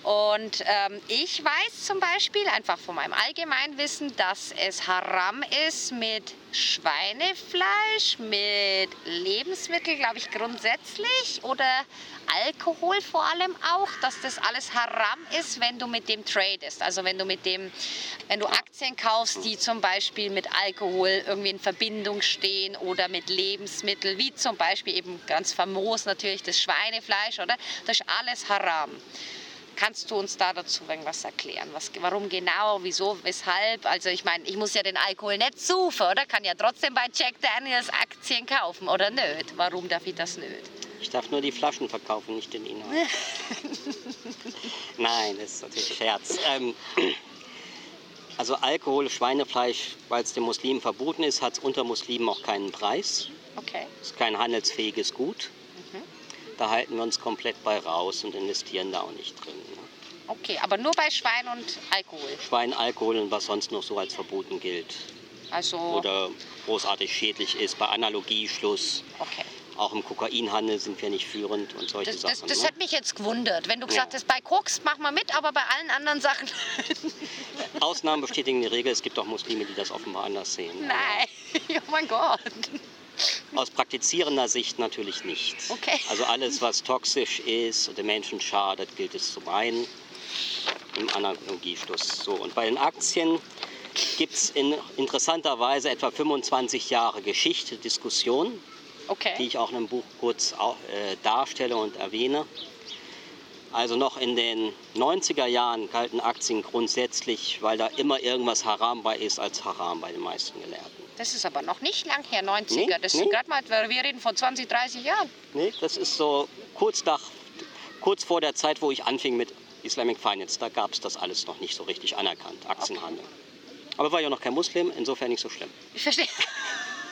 [SPEAKER 2] Und ähm, ich weiß zum Beispiel einfach von meinem Allgemeinwissen, dass es haram ist mit Schweinefleisch, mit Lebensmitteln, glaube ich, grundsätzlich oder Alkohol vor allem auch, dass das alles haram ist, wenn du mit dem tradest. Also wenn du mit dem, wenn du Aktien kaufst, die zum Beispiel mit Alkohol irgendwie in Verbindung stehen oder mit Lebensmitteln, wie zum Beispiel eben ganz famos natürlich das Schweinefleisch, oder? Das ist alles haram. Kannst du uns da dazu irgendwas erklären? Was, warum genau, wieso, weshalb? Also ich meine, ich muss ja den Alkohol nicht suchen, oder? Kann ja trotzdem bei Jack Daniels Aktien kaufen, oder nicht? Warum darf ich das nicht?
[SPEAKER 3] Ich darf nur die Flaschen verkaufen, nicht den Inhalt. Nein, das ist natürlich Scherz. Ähm, also Alkohol, Schweinefleisch, weil es den Muslimen verboten ist, hat es unter Muslimen auch keinen Preis.
[SPEAKER 2] Okay.
[SPEAKER 3] ist kein handelsfähiges Gut. Da halten wir uns komplett bei raus und investieren da auch nicht drin. Ne?
[SPEAKER 2] Okay, aber nur bei Schwein und Alkohol.
[SPEAKER 3] Schwein, Alkohol und was sonst noch so als verboten gilt
[SPEAKER 2] Also,
[SPEAKER 3] oder großartig schädlich ist, bei Analogieschluss.
[SPEAKER 2] okay.
[SPEAKER 3] Auch im Kokainhandel sind wir nicht führend und solche
[SPEAKER 2] Das, das,
[SPEAKER 3] Sachen.
[SPEAKER 2] das
[SPEAKER 3] ne?
[SPEAKER 2] hat mich jetzt gewundert. Wenn du gesagt
[SPEAKER 3] Ja.
[SPEAKER 2] hast, bei Koks machen wir mit, aber bei allen anderen Sachen
[SPEAKER 3] Ausnahmen bestätigen die Regel. Es gibt auch Muslime, die das offenbar anders sehen.
[SPEAKER 2] nein. Oh mein Gott.
[SPEAKER 3] Aus praktizierender Sicht natürlich nicht.
[SPEAKER 2] Okay.
[SPEAKER 3] Also alles, was toxisch ist und den Menschen schadet, gilt es zu meinen im Analogieschluss. So, und bei den Aktien gibt es in interessanterweise etwa 25 Jahre Geschichte, Diskussion, die
[SPEAKER 2] Okay.
[SPEAKER 3] ich auch in einem Buch kurz äh, darstelle und erwähne. Also noch in den 90er Jahren galten Aktien grundsätzlich, weil da immer irgendwas haram bei ist, als haram bei den meisten Gelehrten.
[SPEAKER 2] Das ist aber noch nicht lang her, 90er.
[SPEAKER 3] Nee,
[SPEAKER 2] das
[SPEAKER 3] nee.
[SPEAKER 2] sind gerade mal, wir reden von 20, 30 Jahren.
[SPEAKER 3] Nee, das ist so kurz, nach, kurz vor der Zeit, wo ich anfing mit Islamic Finance. Da gab es das alles noch nicht so richtig anerkannt, Aktienhandel. Aber war ja noch kein Muslim, insofern nicht so schlimm.
[SPEAKER 2] Ich verstehe.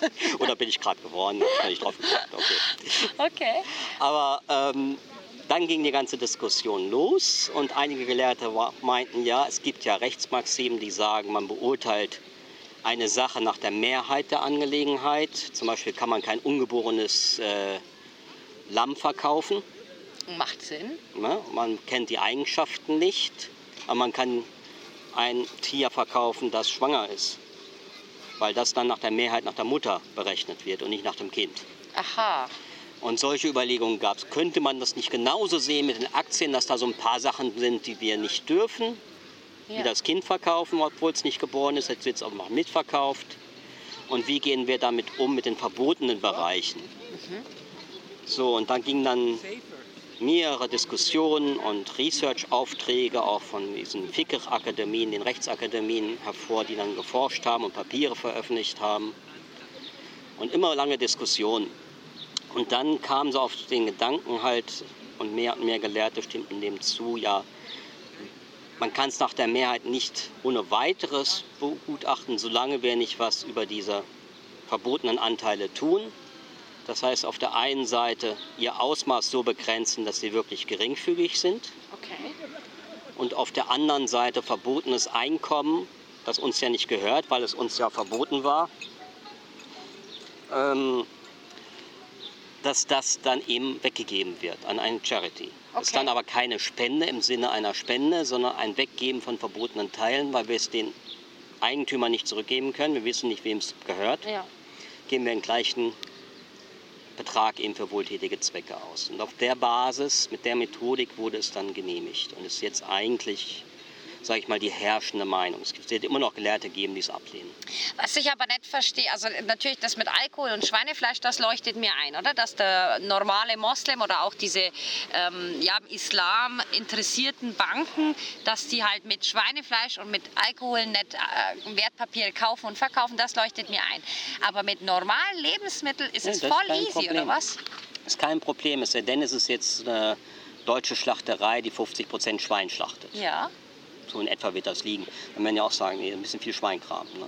[SPEAKER 3] Oder bin ich gerade geworden, hab ich drauf geguckt. Okay.
[SPEAKER 2] Okay.
[SPEAKER 3] Aber ähm, dann ging die ganze Diskussion los und einige Gelehrte meinten, ja, es gibt ja Rechtsmaximen, die sagen, man beurteilt eine Sache nach der Mehrheit der Angelegenheit. Zum Beispiel kann man kein ungeborenes äh, Lamm verkaufen.
[SPEAKER 2] Macht Sinn.
[SPEAKER 3] Ne? Man kennt die Eigenschaften nicht, aber man kann ein Tier verkaufen, das schwanger ist. Weil das dann nach der Mehrheit nach der Mutter berechnet wird und nicht nach dem Kind.
[SPEAKER 2] Aha.
[SPEAKER 3] Und solche Überlegungen gab es. Könnte man das nicht genauso sehen mit den Aktien, dass da so ein paar Sachen sind, die wir nicht dürfen,
[SPEAKER 2] Ja.
[SPEAKER 3] wie das Kind verkaufen, obwohl es nicht geboren ist, jetzt wird es auch noch mitverkauft. Und wie gehen wir damit um mit den verbotenen Bereichen? So, und dann gingen dann mehrere Diskussionen und Research-Aufträge auch von diesen Fikr-Akademien, den Rechtsakademien hervor, die dann geforscht haben und Papiere veröffentlicht haben. Und immer lange Diskussionen. Und dann kamen sie auf den Gedanken halt, und mehr und mehr Gelehrte stimmten dem zu, ja, man kann es nach der Mehrheit nicht ohne weiteres begutachten, solange wir nicht was über diese verbotenen Anteile tun. Das heißt, auf der einen Seite ihr Ausmaß so begrenzen, dass sie wirklich geringfügig sind
[SPEAKER 2] Okay.
[SPEAKER 3] und auf der anderen Seite verbotenes Einkommen, das uns ja nicht gehört, weil es uns ja verboten war, ähm, dass das dann eben weggegeben wird an eine Charity. Das ist
[SPEAKER 2] Okay.
[SPEAKER 3] dann aber keine Spende im Sinne einer Spende, sondern ein Weggeben von verbotenen Teilen, weil wir es den Eigentümern nicht zurückgeben können. Wir wissen nicht, wem es gehört.
[SPEAKER 2] Ja.
[SPEAKER 3] Geben wir den gleichen Betrag eben für wohltätige Zwecke aus. Und auf der Basis, mit der Methodik wurde es dann genehmigt und ist jetzt eigentlich, sage ich mal, die herrschende Meinung. Es wird immer noch Gelehrte geben, die es ablehnen.
[SPEAKER 2] Was ich aber nicht verstehe, also natürlich das mit Alkohol und Schweinefleisch, das leuchtet mir ein, oder? Dass der normale Moslem oder auch diese ähm, ja, Islam interessierten Banken, dass die halt mit Schweinefleisch und mit Alkohol nicht äh, Wertpapiere kaufen und verkaufen, das leuchtet mir ein. Aber mit normalen Lebensmitteln ist
[SPEAKER 3] Ja,
[SPEAKER 2] es
[SPEAKER 3] das ist
[SPEAKER 2] voll
[SPEAKER 3] kein
[SPEAKER 2] easy,
[SPEAKER 3] Problem.
[SPEAKER 2] oder was?
[SPEAKER 3] Ist kein Problem, es sei denn, es ist jetzt eine deutsche Schlachterei, die 50% Schwein schlachtet.
[SPEAKER 2] Ja.
[SPEAKER 3] So in etwa wird das liegen. Dann werden ja auch sagen, nee, ein bisschen viel Schweinkram. Ne?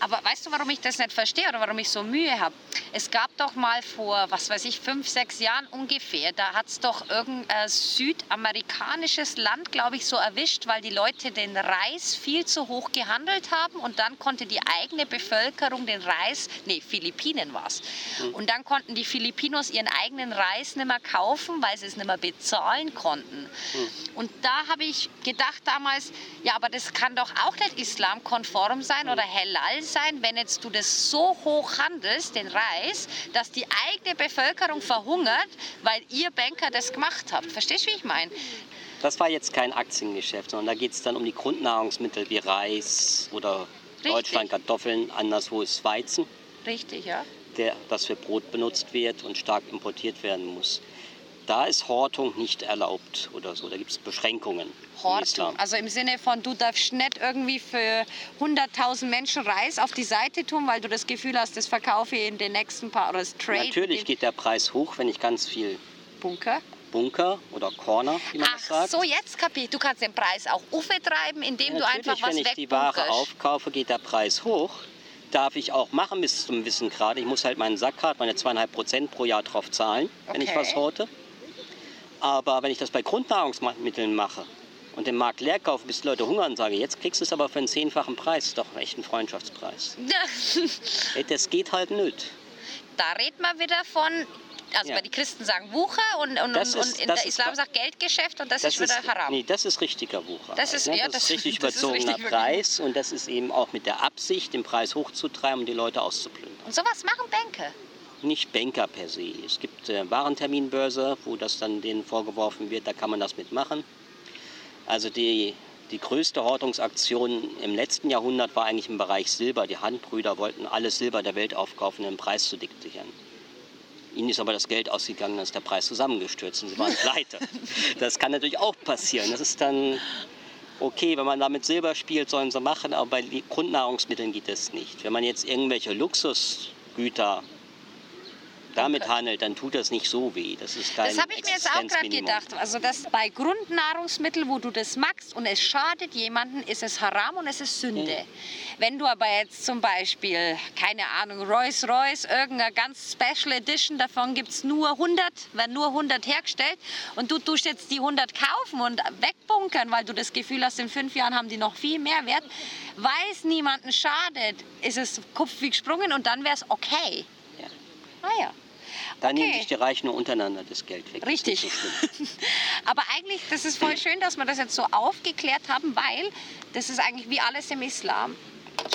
[SPEAKER 2] Aber weißt du, warum ich das nicht verstehe oder warum ich so Mühe habe? Es gab doch mal vor, was weiß ich, fünf, sechs Jahren ungefähr, da hat es doch irgendein südamerikanisches Land, glaube ich, so erwischt, weil die Leute den Reis viel zu hoch gehandelt haben und dann konnte die eigene Bevölkerung den Reis, nee, Philippinen war es. Und dann konnten die Filipinos ihren eigenen Reis nicht mehr kaufen, weil sie es nicht mehr bezahlen konnten. Und da habe ich gedacht damals, ja, aber das kann doch auch nicht islamkonform sein oder halal sein, wenn jetzt du das so hoch handelst, den Reis, dass die eigene Bevölkerung verhungert, weil ihr Banker das gemacht habt. Verstehst du, wie ich meine?
[SPEAKER 3] Das war jetzt kein Aktiengeschäft, sondern da geht es dann um die Grundnahrungsmittel wie Reis oder
[SPEAKER 2] Richtig.
[SPEAKER 3] Deutschland Kartoffeln, anderswo ist Weizen,
[SPEAKER 2] Richtig, ja.
[SPEAKER 3] der, das für Brot benutzt wird und stark importiert werden muss. Da ist Hortung nicht erlaubt oder so. Da gibt es Beschränkungen. im
[SPEAKER 2] Hortung.
[SPEAKER 3] Islam.
[SPEAKER 2] Also im Sinne von, du darfst nicht irgendwie für 100.000 Menschen Reis auf die Seite tun, weil du das Gefühl hast, das verkaufe ich in den nächsten paar, oder das Trade
[SPEAKER 3] Natürlich geht der Preis hoch, wenn ich ganz viel
[SPEAKER 2] Bunker.
[SPEAKER 3] Bunker oder Corner, wie man
[SPEAKER 2] Ach
[SPEAKER 3] das sagt.
[SPEAKER 2] so, jetzt kapier ich. Du kannst den Preis auch uftreiben, indem du
[SPEAKER 3] Natürlich,
[SPEAKER 2] einfach was
[SPEAKER 3] wenn ich die Ware aufkaufe, geht der Preis hoch. Darf ich auch machen bis zum gewissen Grad. Ich muss halt meinen Sackgrad, meine zweieinhalb Prozent pro Jahr drauf zahlen, wenn ich
[SPEAKER 2] Okay.
[SPEAKER 3] was horte. Aber wenn ich das bei Grundnahrungsmitteln mache und den Markt leer kaufe, bis die Leute hungern, sage jetzt kriegst du es aber für einen zehnfachen Preis. Ist doch echt ein Freundschaftspreis. Das geht halt nicht.
[SPEAKER 2] da redet man wieder von, also
[SPEAKER 3] Ja.
[SPEAKER 2] weil die Christen sagen Wucher und, und,
[SPEAKER 3] Das ist-
[SPEAKER 2] und in
[SPEAKER 3] das
[SPEAKER 2] der Islam sagt Geldgeschäft und das, ist wieder haram.
[SPEAKER 3] Nee, das ist richtiger Wucher.
[SPEAKER 2] Das ist-
[SPEAKER 3] ne?
[SPEAKER 2] ja,
[SPEAKER 3] das,
[SPEAKER 2] das-
[SPEAKER 3] ist richtig
[SPEAKER 2] das
[SPEAKER 3] überzogener
[SPEAKER 2] richtig.
[SPEAKER 3] Preis und das ist eben auch mit der Absicht, den Preis hochzutreiben und die Leute auszuplündern.
[SPEAKER 2] Und sowas machen Bänke.
[SPEAKER 3] Nicht Banker per se. Es gibt äh, Warenterminbörse, wo das dann denen vorgeworfen wird, da kann man das mitmachen. Also die, die größte Hortungsaktion im letzten Jahrhundert war eigentlich im Bereich Silber. Die Handbrüder wollten alles Silber der Welt aufkaufen, um den Preis zu diktieren. Ihnen ist aber das Geld ausgegangen, dann ist der Preis zusammengestürzt und sie waren pleite. Das kann natürlich auch passieren. Das ist dann okay, wenn man da mit Silber spielt, sollen sie machen, aber bei Grundnahrungsmitteln geht das nicht. Wenn man jetzt irgendwelche Luxusgüter damit handelt, dann tut das nicht so weh. Das ist kein
[SPEAKER 2] Das habe ich mir jetzt auch gerade gedacht. Also dass bei Grundnahrungsmitteln, wo du das magst und es schadet jemandem, ist es haram und es ist Sünde. Wenn du aber jetzt zum Beispiel, keine Ahnung, Rolls Royce, irgendeine ganz Special Edition, davon gibt es nur 100, werden nur 100 hergestellt und du tust jetzt die 100 kaufen und wegbunkern, weil du das Gefühl hast, in fünf Jahren haben die noch viel mehr Wert, weil es niemandem schadet, ist es Kopf wie gesprungen und dann wäre es okay. Ah ja.
[SPEAKER 3] Dann nehmen
[SPEAKER 2] Okay.
[SPEAKER 3] sich die Reichen nur untereinander das Geld weg.
[SPEAKER 2] Richtig.
[SPEAKER 3] so.
[SPEAKER 2] Aber eigentlich, das ist voll schön, dass wir das jetzt so aufgeklärt haben, weil das ist eigentlich wie alles im Islam.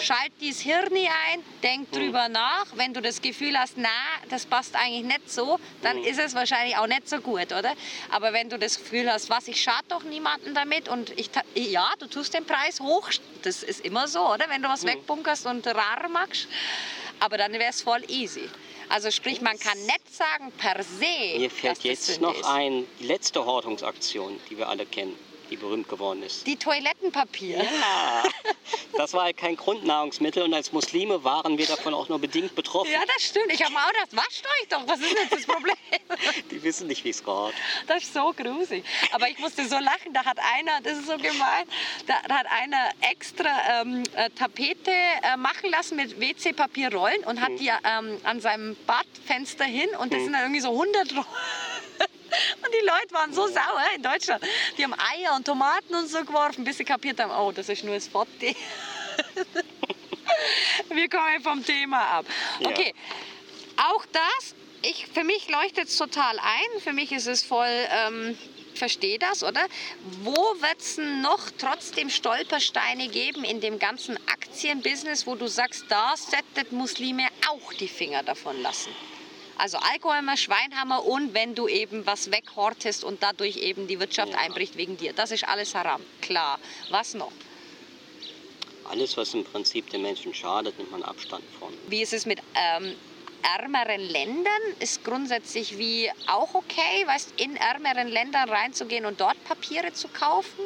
[SPEAKER 2] Schalt dieses Hirni ein, denk drüber nach. Wenn du das Gefühl hast, na, das passt eigentlich nicht so, dann ist es wahrscheinlich auch nicht so gut, oder? Aber wenn du das Gefühl hast, was, ich schade doch niemanden damit und ich, ja, du tust den Preis hoch, das ist immer so, oder? Wenn du was wegbunkerst und rar machst. Aber dann wäre es voll easy. Also sprich, man kann nicht sagen per se,
[SPEAKER 3] Mir fällt jetzt noch
[SPEAKER 2] ist.
[SPEAKER 3] ein, die letzte Hortungsaktion, die wir alle kennen, die berühmt geworden ist.
[SPEAKER 2] Die Toilettenpapier.
[SPEAKER 3] Ja, das war halt kein Grundnahrungsmittel und als Muslime waren wir davon auch nur bedingt betroffen.
[SPEAKER 2] Ja, das stimmt. Ich habe mir auch gedacht, wascht euch doch. Was ist jetzt das Problem?
[SPEAKER 3] Die wissen nicht, wie es geht.
[SPEAKER 2] Das ist so gruselig. Aber ich musste so lachen. Da hat einer, das ist so gemein, da hat einer extra ähm, äh, Tapete äh, machen lassen mit WC-Papierrollen und hat die ähm, an seinem Badfenster hin und das sind dann irgendwie so 100 Rollen. Und die Leute waren so sauer in Deutschland. Die haben Eier und Tomaten und so geworfen, bis sie kapiert haben, oh, das ist nur ein Spot. Wir kommen vom Thema ab.
[SPEAKER 3] Ja.
[SPEAKER 2] Okay, auch das ich, für mich leuchtet es total ein. Für mich ist es voll, ähm, verstehe das, oder? Wo wird es noch trotzdem Stolpersteine geben in dem ganzen Aktienbusiness, wo du sagst, da sollten Muslime auch die Finger davon lassen? Also Alkoholhammer, Schweinhammer und wenn du eben was weghortest und dadurch eben die Wirtschaft
[SPEAKER 3] Ja.
[SPEAKER 2] einbricht wegen dir. Das ist alles haram. Klar. Was noch?
[SPEAKER 3] Alles, was im Prinzip den Menschen schadet, nimmt man Abstand von.
[SPEAKER 2] Wie ist es mit ähm, ärmeren Ländern? Ist grundsätzlich wie auch okay, weißt, in ärmeren Ländern reinzugehen und dort Papiere zu kaufen?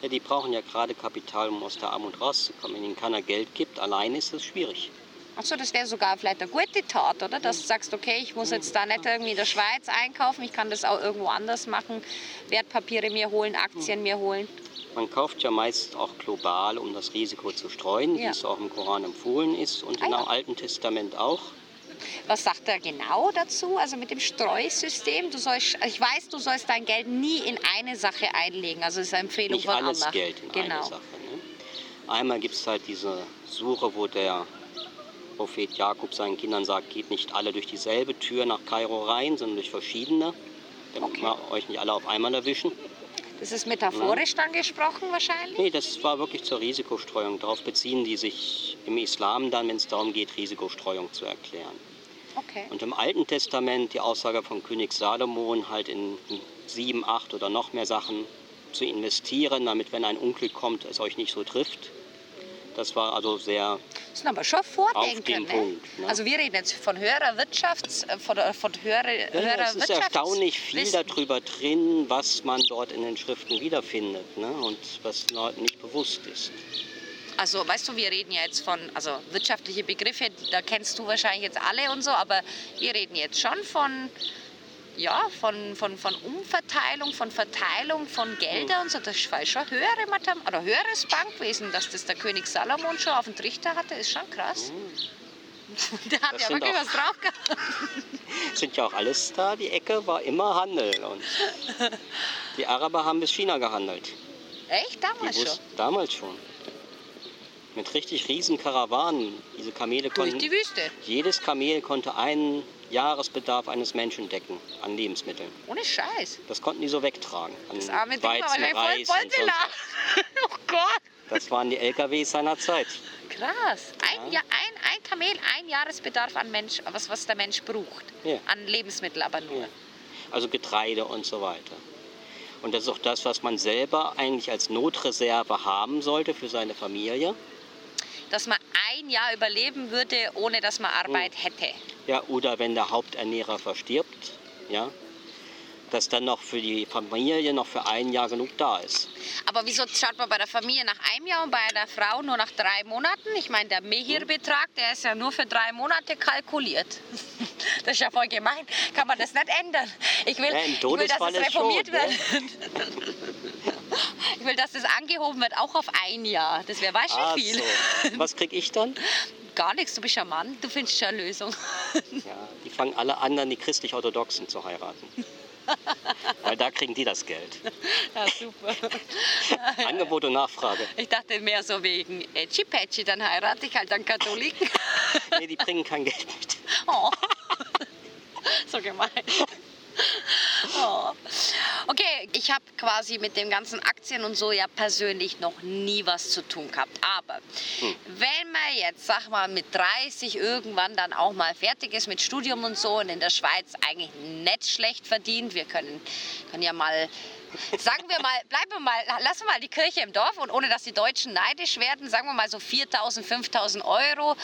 [SPEAKER 3] Ja, die brauchen ja gerade Kapital, um aus der Armut rauszukommen. Wenn ihnen keiner Geld gibt, allein ist das schwierig.
[SPEAKER 2] Achso, das wäre sogar vielleicht eine gute Tat, oder? Dass du sagst, okay, ich muss jetzt da nicht irgendwie in der Schweiz einkaufen, ich kann das auch irgendwo anders machen, Wertpapiere mir holen, Aktien mir holen.
[SPEAKER 3] Man kauft ja meist auch global, um das Risiko zu streuen, wie
[SPEAKER 2] Ja.
[SPEAKER 3] es auch im Koran empfohlen ist und
[SPEAKER 2] Ah,
[SPEAKER 3] im
[SPEAKER 2] ja.
[SPEAKER 3] Alten Testament auch.
[SPEAKER 2] Was sagt er genau dazu, also mit dem Streusystem? Du sollst, ich weiß, du sollst dein Geld nie in eine Sache einlegen, also ist eine Empfehlung
[SPEAKER 3] Nicht
[SPEAKER 2] von
[SPEAKER 3] alles
[SPEAKER 2] Allah.
[SPEAKER 3] Geld in
[SPEAKER 2] genau.
[SPEAKER 3] eine Sache. Ne? Einmal gibt es halt diese Suche, wo der Prophet Jakob seinen Kindern sagt, geht nicht alle durch dieselbe Tür nach Kairo rein, sondern durch verschiedene, damit
[SPEAKER 2] Okay.
[SPEAKER 3] wir euch nicht alle auf einmal erwischen.
[SPEAKER 2] Das ist metaphorisch dann gesprochen wahrscheinlich?
[SPEAKER 3] Nee, das war wirklich zur Risikostreuung. Darauf beziehen die sich im Islam dann, wenn es darum geht, Risikostreuung zu erklären.
[SPEAKER 2] Okay.
[SPEAKER 3] Und im Alten Testament die Aussage von König Salomon, halt in sieben, acht oder noch mehr Sachen zu investieren, damit, wenn ein Unglück kommt, es euch nicht so trifft. Das war also sehr,
[SPEAKER 2] Das sind aber schon Vordenker.
[SPEAKER 3] Auf den
[SPEAKER 2] ne?
[SPEAKER 3] Punkt, ne?
[SPEAKER 2] Also wir reden jetzt von höherer Wirtschafts-, äh, von, von höherer,
[SPEAKER 3] ja,
[SPEAKER 2] höherer
[SPEAKER 3] es ist erstaunlich viel darüber drin, was man dort in den Schriften wiederfindet ne? und was den Leuten nicht bewusst ist.
[SPEAKER 2] Also weißt du, wir reden ja jetzt von, also wirtschaftliche Begriffe, da kennst du wahrscheinlich jetzt alle und so, aber wir reden jetzt schon von, ja, von, von, von Umverteilung, von Verteilung von Geldern und so. Das ist schon höhere Mathematik oder höheres Bankwesen, dass das der König Salomon schon auf dem Trichter hatte, ist schon krass. Der hat
[SPEAKER 3] Das
[SPEAKER 2] ja wirklich
[SPEAKER 3] auch-
[SPEAKER 2] was drauf gehabt.
[SPEAKER 3] Sind ja auch alles da, die Ecke war immer Handel. Und die Araber haben bis China gehandelt.
[SPEAKER 2] Echt? Damals schon?
[SPEAKER 3] damals schon. Mit richtig riesen Karawanen. Diese Kamele
[SPEAKER 2] Durch
[SPEAKER 3] konnten.
[SPEAKER 2] die Wüste.
[SPEAKER 3] Jedes Kamel konnte einen Jahresbedarf eines Menschen decken an Lebensmitteln.
[SPEAKER 2] Ohne Scheiß.
[SPEAKER 3] Das konnten die so wegtragen. An
[SPEAKER 2] Das arme Ding
[SPEAKER 3] Weizen,
[SPEAKER 2] wahrscheinlich voll,
[SPEAKER 3] Reis
[SPEAKER 2] voll
[SPEAKER 3] und sonst
[SPEAKER 2] beladen. Oh Gott.
[SPEAKER 3] Das waren die LKWs seiner Zeit.
[SPEAKER 2] Krass. Ein,
[SPEAKER 3] Ja.
[SPEAKER 2] ja. ein, ein Kamel, ein Jahresbedarf an Mensch, was, was der Mensch braucht.
[SPEAKER 3] Ja.
[SPEAKER 2] An Lebensmitteln aber nur.
[SPEAKER 3] Ja. Also Getreide und so weiter. Und das ist auch das, was man selber eigentlich als Notreserve haben sollte für seine Familie.
[SPEAKER 2] Dass man ein Jahr überleben würde, ohne dass man Arbeit hätte.
[SPEAKER 3] Ja, oder wenn der Haupternährer verstirbt, ja, dass dann noch für die Familie noch für ein Jahr genug da ist.
[SPEAKER 2] Aber wieso schaut man bei der Familie nach einem Jahr und bei der Frau nur nach drei Monaten? Ich meine, der Mehirbetrag, der ist ja nur für drei Monate kalkuliert. Das ist ja voll gemein. Kann man das nicht ändern? Ich will,
[SPEAKER 3] Ja,
[SPEAKER 2] ich will dass es reformiert
[SPEAKER 3] schon, ne?
[SPEAKER 2] Ich will, dass das angehoben wird, auch auf ein Jahr. Das wäre weißt
[SPEAKER 3] Ah,
[SPEAKER 2] du viel.
[SPEAKER 3] so. Was krieg ich dann?
[SPEAKER 2] Gar nichts, du bist ja Mann, du findest schon eine Lösung.
[SPEAKER 3] Ja, die fangen alle an, dann die christlich-orthodoxen zu heiraten. Weil da kriegen die das Geld.
[SPEAKER 2] Ja, super.
[SPEAKER 3] Angebot und Nachfrage.
[SPEAKER 2] Ich dachte mehr so wegen Edgy Patchy, dann heirate ich halt einen Katholiken.
[SPEAKER 3] Nee, die bringen kein Geld mit.
[SPEAKER 2] Oh. So gemein. Oh. Okay, ich habe quasi mit den ganzen Aktien und so ja persönlich noch nie was zu tun gehabt. Aber wenn man jetzt, sag mal, mit 30 irgendwann dann auch mal fertig ist mit Studium und so und in der Schweiz eigentlich nicht schlecht verdient, wir können, können ja mal Sagen wir mal, bleiben wir mal, lassen wir mal die Kirche im Dorf und ohne dass die Deutschen neidisch werden, sagen wir mal so 4.000, 5.000 Euro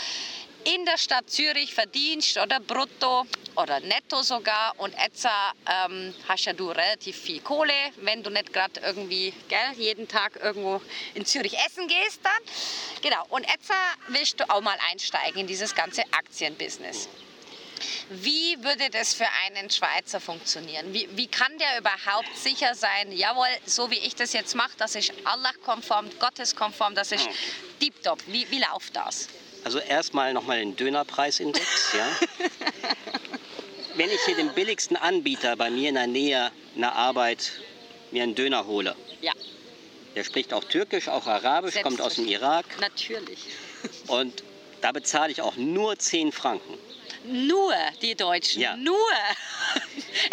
[SPEAKER 2] in der Stadt Zürich verdienst oder brutto oder netto sogar und etwa ähm, hast ja du relativ viel Kohle, wenn du nicht gerade irgendwie gell, jeden Tag irgendwo in Zürich essen gehst dann. Genau, und etwa willst du auch mal einsteigen in dieses ganze Aktienbusiness. Wie würde das für einen Schweizer funktionieren? Wie, wie kann der überhaupt sicher sein, jawohl, so wie ich das jetzt mache, das ist Allah-konform, Gotteskonform, das ist tiptop. Wie, wie läuft das?
[SPEAKER 3] Also erstmal nochmal den Dönerpreisindex. Ja. Wenn ich hier den billigsten Anbieter bei mir in der Nähe in der Arbeit mir einen Döner hole,
[SPEAKER 2] Ja,
[SPEAKER 3] der spricht auch Türkisch, auch Arabisch, kommt aus dem Irak
[SPEAKER 2] natürlich.
[SPEAKER 3] und da bezahle ich auch nur 10 Franken.
[SPEAKER 2] Nur die Deutschen.
[SPEAKER 3] Ja.
[SPEAKER 2] Nur.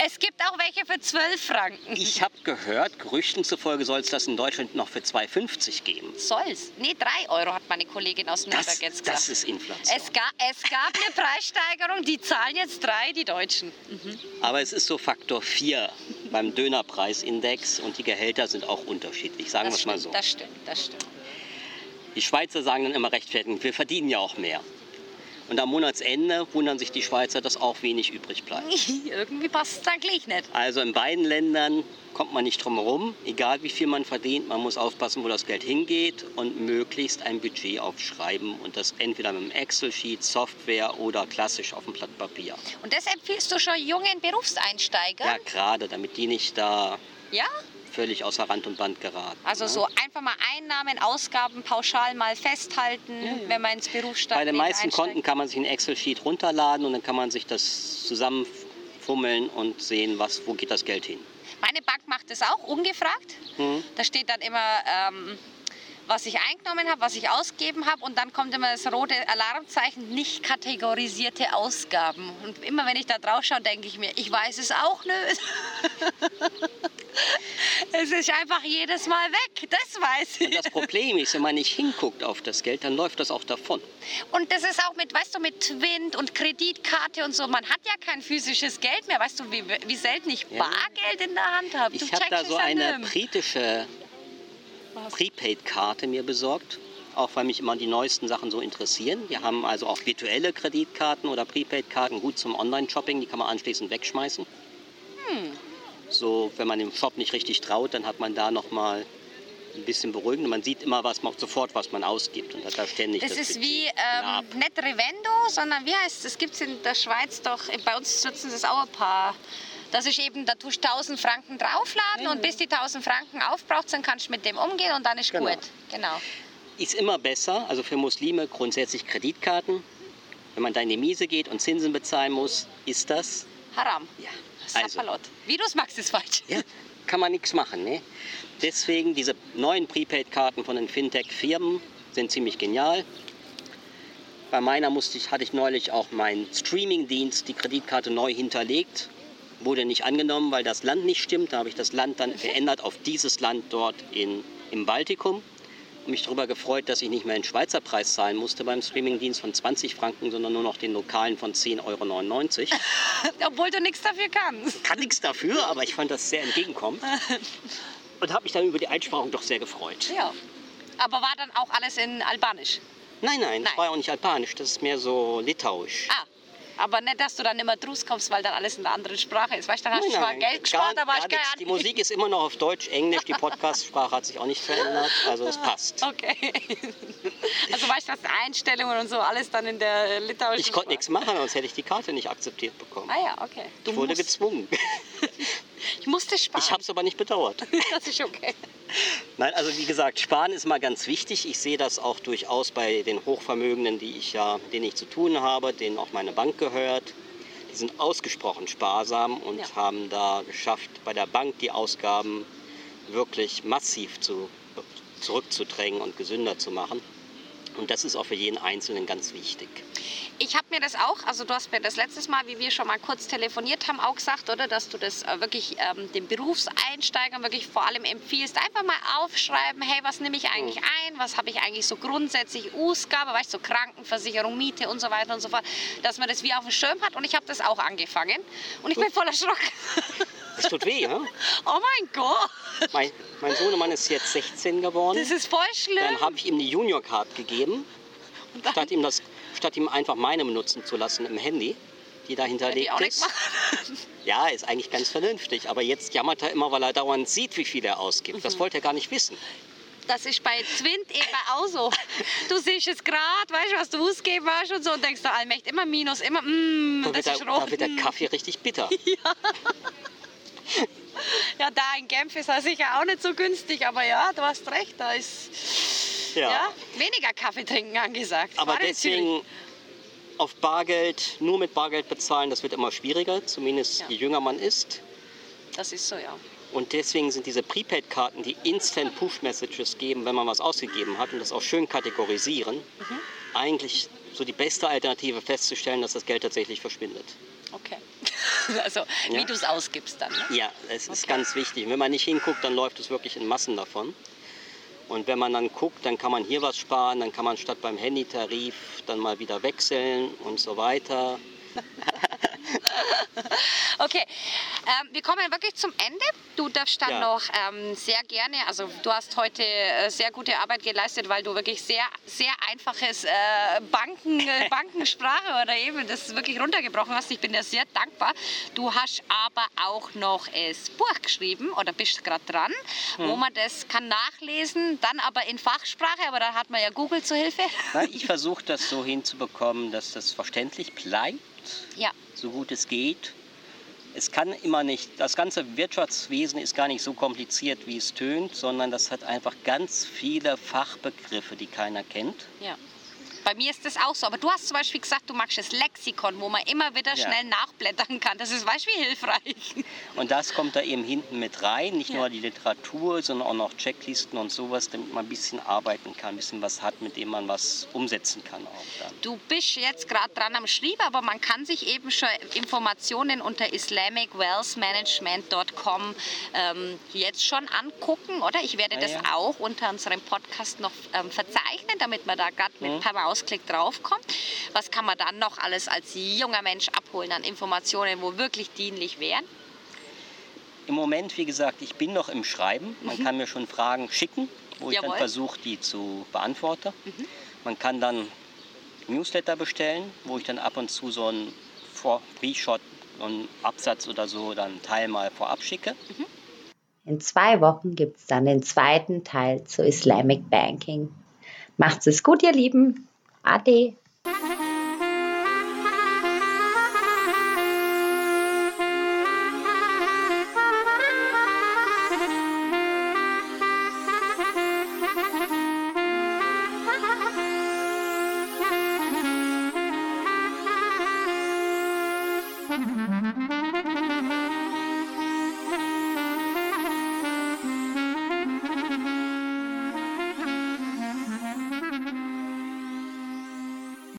[SPEAKER 2] Es gibt auch welche für 12 Franken.
[SPEAKER 3] Ich habe gehört, Gerüchten zufolge soll es das in Deutschland noch für 2,50 geben.
[SPEAKER 2] Soll's. Nee, 3 Euro hat meine Kollegin aus Nürnberg
[SPEAKER 3] Das,
[SPEAKER 2] jetzt gesagt.
[SPEAKER 3] das ist Inflation.
[SPEAKER 2] es, ga, es gab eine Preissteigerung, die zahlen jetzt drei, die Deutschen.
[SPEAKER 3] Aber es ist so Faktor 4 beim Dönerpreisindex und die Gehälter sind auch unterschiedlich, sagen wir es mal so.
[SPEAKER 2] das stimmt, das stimmt.
[SPEAKER 3] Die Schweizer sagen dann immer rechtfertigend, wir verdienen ja auch mehr. Und am Monatsende wundern sich die Schweizer, dass auch wenig übrig bleibt.
[SPEAKER 2] Irgendwie passt es gleich nicht.
[SPEAKER 3] Also in beiden Ländern kommt man nicht drum herum, egal wie viel man verdient, man muss aufpassen, wo das Geld hingeht und möglichst ein Budget aufschreiben und das entweder mit einem Excel-Sheet, Software oder klassisch auf dem Blatt Papier.
[SPEAKER 2] Und das empfiehlst du schon jungen Berufseinsteigern?
[SPEAKER 3] Ja, gerade, damit die nicht da
[SPEAKER 2] Ja?
[SPEAKER 3] Völlig außer Rand und Band geraten.
[SPEAKER 2] Also
[SPEAKER 3] ne?
[SPEAKER 2] so einfach mal Einnahmen, Ausgaben pauschal mal festhalten, wenn man ins Berufsstand
[SPEAKER 3] Bei den meisten Konten kann man sich ein Excel-Sheet runterladen und dann kann man sich das zusammenfummeln und sehen, was, wo geht das Geld hin.
[SPEAKER 2] Meine Bank macht das auch ungefragt.
[SPEAKER 3] Mhm.
[SPEAKER 2] Da steht dann immer, ähm, was ich eingenommen habe, was ich ausgegeben habe und dann kommt immer das rote Alarmzeichen, nicht kategorisierte Ausgaben. Und immer wenn ich da drauf schaue, denke ich mir, ich weiß es auch nicht. es ist einfach jedes Mal weg, das weiß
[SPEAKER 3] Und
[SPEAKER 2] ich.
[SPEAKER 3] das Problem ist, wenn man nicht hinguckt auf das Geld, dann läuft das auch davon.
[SPEAKER 2] Und das ist auch mit, weißt du, mit Twint und Kreditkarte und so. Man hat ja kein physisches Geld mehr. Weißt du, wie, wie selten ich. Bargeld in der Hand habe?
[SPEAKER 3] Ich habe da so eine britische Prepaid-Karte mir besorgt, auch weil mich immer die neuesten Sachen so interessieren. Wir haben also auch virtuelle Kreditkarten oder Prepaid-Karten gut zum Online-Shopping, die kann man anschließend wegschmeißen.
[SPEAKER 2] Hm.
[SPEAKER 3] So, wenn man dem Shop nicht richtig traut, dann hat man da noch mal ein bisschen beruhigend. Man sieht immer was, man sofort, was man ausgibt und hat da ständig
[SPEAKER 2] Das
[SPEAKER 3] das
[SPEAKER 2] ist
[SPEAKER 3] Budget.
[SPEAKER 2] wie ähm, nicht Revendo, sondern wie heißt es? Es gibt es in der Schweiz doch, bei uns nutzen es auch ein paar. Das ist eben, da tust du 1000 Franken draufladen und bis die 1000 Franken aufbraucht sind, kannst du mit dem umgehen und dann ist
[SPEAKER 3] Genau.
[SPEAKER 2] gut. Genau.
[SPEAKER 3] ist immer besser, also für Muslime grundsätzlich Kreditkarten. Wenn man da in die Miese geht und Zinsen bezahlen muss, ist das
[SPEAKER 2] Haram.
[SPEAKER 3] ja, also.
[SPEAKER 2] Wie du es magst, ist falsch.
[SPEAKER 3] Ja, kann man nichts machen. Ne? Deswegen diese neuen Prepaid-Karten von den Fintech-Firmen sind ziemlich genial. Bei meiner musste ich, hatte ich neulich auch meinen Streaming-Dienst, die Kreditkarte neu hinterlegt. Wurde nicht angenommen, weil das Land nicht stimmt. Da habe ich das Land dann geändert auf dieses Land dort in, im Baltikum. Und mich darüber gefreut, dass ich nicht mehr den Schweizer Preis zahlen musste beim Streaming-Dienst von 20 Franken, sondern nur noch den lokalen von 10,99 Euro.
[SPEAKER 2] Obwohl du nichts dafür kannst.
[SPEAKER 3] kann nichts dafür, aber ich fand das sehr entgegenkommend. Und habe mich dann über die Einsprachung doch sehr gefreut.
[SPEAKER 2] Ja. Aber war dann auch alles in Albanisch?
[SPEAKER 3] Nein, nein, das
[SPEAKER 2] Nein.
[SPEAKER 3] war ja auch nicht albanisch, das ist mehr so litauisch.
[SPEAKER 2] Ah. Aber nicht, dass du dann immer draus kommst, weil dann alles in einer anderen Sprache ist. Weißt du, dann hast du zwar Geld gespart,
[SPEAKER 3] gar-
[SPEAKER 2] aber hast keine.
[SPEAKER 3] Die. Musik ist immer noch auf Deutsch, Englisch, die Podcast-Sprache hat sich auch nicht verändert, also es passt.
[SPEAKER 2] Okay. Also weißt du, was Einstellungen und so alles dann in der litauischen
[SPEAKER 3] Ich konnte nichts machen, sonst hätte ich die Karte nicht akzeptiert bekommen.
[SPEAKER 2] Ah ja, okay. Du
[SPEAKER 3] Ich wurde gezwungen.
[SPEAKER 2] ich musste sparen.
[SPEAKER 3] Ich habe es aber nicht bedauert.
[SPEAKER 2] das ist okay.
[SPEAKER 3] Nein, also wie gesagt, Sparen ist mal ganz wichtig. Ich sehe das auch durchaus bei den Hochvermögenden, die ich ja, denen ich zu tun habe, denen auch meine Bank gehört. Die sind ausgesprochen sparsam und
[SPEAKER 2] Ja.
[SPEAKER 3] haben da geschafft, bei der Bank die Ausgaben wirklich massiv zu, zurückzudrängen und gesünder zu machen. Und das ist auch für jeden Einzelnen ganz wichtig.
[SPEAKER 2] Ich habe mir das auch, also du hast mir das letztes Mal, wie wir schon mal kurz telefoniert haben, auch gesagt, oder, dass du das äh, wirklich ähm, den Berufseinsteigern wirklich vor allem empfiehlst, einfach mal aufschreiben, hey, was nehme ich eigentlich ein, was habe ich eigentlich so grundsätzlich? Ausgabe, weißt du, so Krankenversicherung, Miete und so weiter und so fort, dass man das wie auf dem Schirm hat. Und ich habe das auch angefangen. Und ich bin voll erschrocken.
[SPEAKER 3] Das tut weh, ja?
[SPEAKER 2] oh mein Gott,
[SPEAKER 3] Mein, mein Sohnemann ist jetzt 16 geworden.
[SPEAKER 2] das ist voll schlimm.
[SPEAKER 3] Dann habe ich ihm die Junior Card gegeben,
[SPEAKER 2] dann-
[SPEAKER 3] statt ihm, das, statt ihm einfach meine benutzen zu lassen im Handy, die da hinterlegt ist. Ja, ist eigentlich ganz vernünftig. Aber jetzt jammert er immer, weil er dauernd sieht, wie viel er ausgibt.
[SPEAKER 2] Mhm.
[SPEAKER 3] Das wollte er gar nicht wissen.
[SPEAKER 2] Das ist bei Twint eben auch so. Du siehst es gerade, weißt du, was du ausgeben hast und so und denkst, der allmächtig immer Minus, immer, mm,
[SPEAKER 3] Da
[SPEAKER 2] das
[SPEAKER 3] wird,
[SPEAKER 2] ist
[SPEAKER 3] der,
[SPEAKER 2] rot.
[SPEAKER 3] da wird der Kaffee richtig bitter.
[SPEAKER 2] Ja, da in Genf ist er sicher auch nicht so günstig, aber ja, du hast recht, da ist
[SPEAKER 3] Ja.
[SPEAKER 2] ja, weniger Kaffee trinken angesagt.
[SPEAKER 3] Aber deswegen auf Bargeld, nur mit Bargeld bezahlen, das wird immer schwieriger, zumindest
[SPEAKER 2] Ja.
[SPEAKER 3] je jünger man ist.
[SPEAKER 2] Das ist so, ja.
[SPEAKER 3] Und deswegen sind diese Prepaid-Karten, die Instant Push-Messages geben, wenn man was ausgegeben hat und das auch schön kategorisieren, eigentlich so die beste Alternative festzustellen, dass das Geld tatsächlich verschwindet.
[SPEAKER 2] Okay. Also wie
[SPEAKER 3] Ja.
[SPEAKER 2] du es ausgibst dann. Ne?
[SPEAKER 3] Ja, es ist
[SPEAKER 2] Okay.
[SPEAKER 3] ganz wichtig. Wenn man nicht hinguckt, dann läuft es wirklich in Massen davon. Und wenn man dann guckt, dann kann man hier was sparen, dann kann man statt beim Handytarif dann mal wieder wechseln und so weiter.
[SPEAKER 2] Okay, ähm, wir kommen wirklich zum Ende. Du darfst dann
[SPEAKER 3] Ja.
[SPEAKER 2] noch ähm, sehr gerne, also du hast heute äh, sehr gute Arbeit geleistet, weil du wirklich sehr, sehr einfaches äh, Banken, äh, Bankensprache oder eben das wirklich runtergebrochen hast. Ich bin dir sehr dankbar. Du hast aber auch noch das Buch geschrieben oder bist gerade dran,
[SPEAKER 3] Hm.
[SPEAKER 2] wo man das kann nachlesen, dann aber in Fachsprache, aber da hat man ja Google zur Hilfe.
[SPEAKER 3] Na, ich versuche das so hinzubekommen, dass das verständlich bleibt,
[SPEAKER 2] Ja.
[SPEAKER 3] So gut es geht. Es kann immer nicht, das ganze Wirtschaftswesen ist gar nicht so kompliziert, wie es tönt, sondern das hat einfach ganz viele Fachbegriffe, die keiner kennt.
[SPEAKER 2] Ja. Bei mir ist das auch so. Aber du hast zum Beispiel gesagt, du magst das Lexikon, wo man immer wieder
[SPEAKER 3] Ja.
[SPEAKER 2] schnell nachblättern kann. Das ist, weißt du, wie hilfreich.
[SPEAKER 3] Und das kommt da eben hinten mit rein, nicht
[SPEAKER 2] Ja.
[SPEAKER 3] nur die Literatur, sondern auch noch Checklisten und sowas, damit man ein bisschen arbeiten kann, ein bisschen was hat, mit dem man was umsetzen kann auch dann.
[SPEAKER 2] Du bist jetzt gerade dran am Schreiben, aber man kann sich eben schon Informationen unter islamicwealthmanagement.com ähm, jetzt schon angucken, oder? Ich werde
[SPEAKER 3] Ah,
[SPEAKER 2] das
[SPEAKER 3] ja.
[SPEAKER 2] auch unter unserem Podcast noch ähm, verzeichnen, damit man da gerade mit
[SPEAKER 3] Mhm.
[SPEAKER 2] per Mausklick draufkommt. Was kann man dann noch alles als junger Mensch abholen an Informationen, wo wirklich dienlich wären?
[SPEAKER 3] Im Moment, wie gesagt, ich bin noch im Schreiben. Man kann mir schon Fragen schicken, wo ich
[SPEAKER 2] Mhm. Jawohl. Mhm.
[SPEAKER 3] dann versuche, die zu beantworten. Man kann dann Newsletter bestellen, wo ich dann ab und zu so einen Vor- Pre-Shot, so einen Absatz oder so, dann Teil mal vorab schicke.
[SPEAKER 4] In zwei Wochen gibt es dann den zweiten Teil zu Islamic Banking. Macht's es gut, ihr Lieben. ret det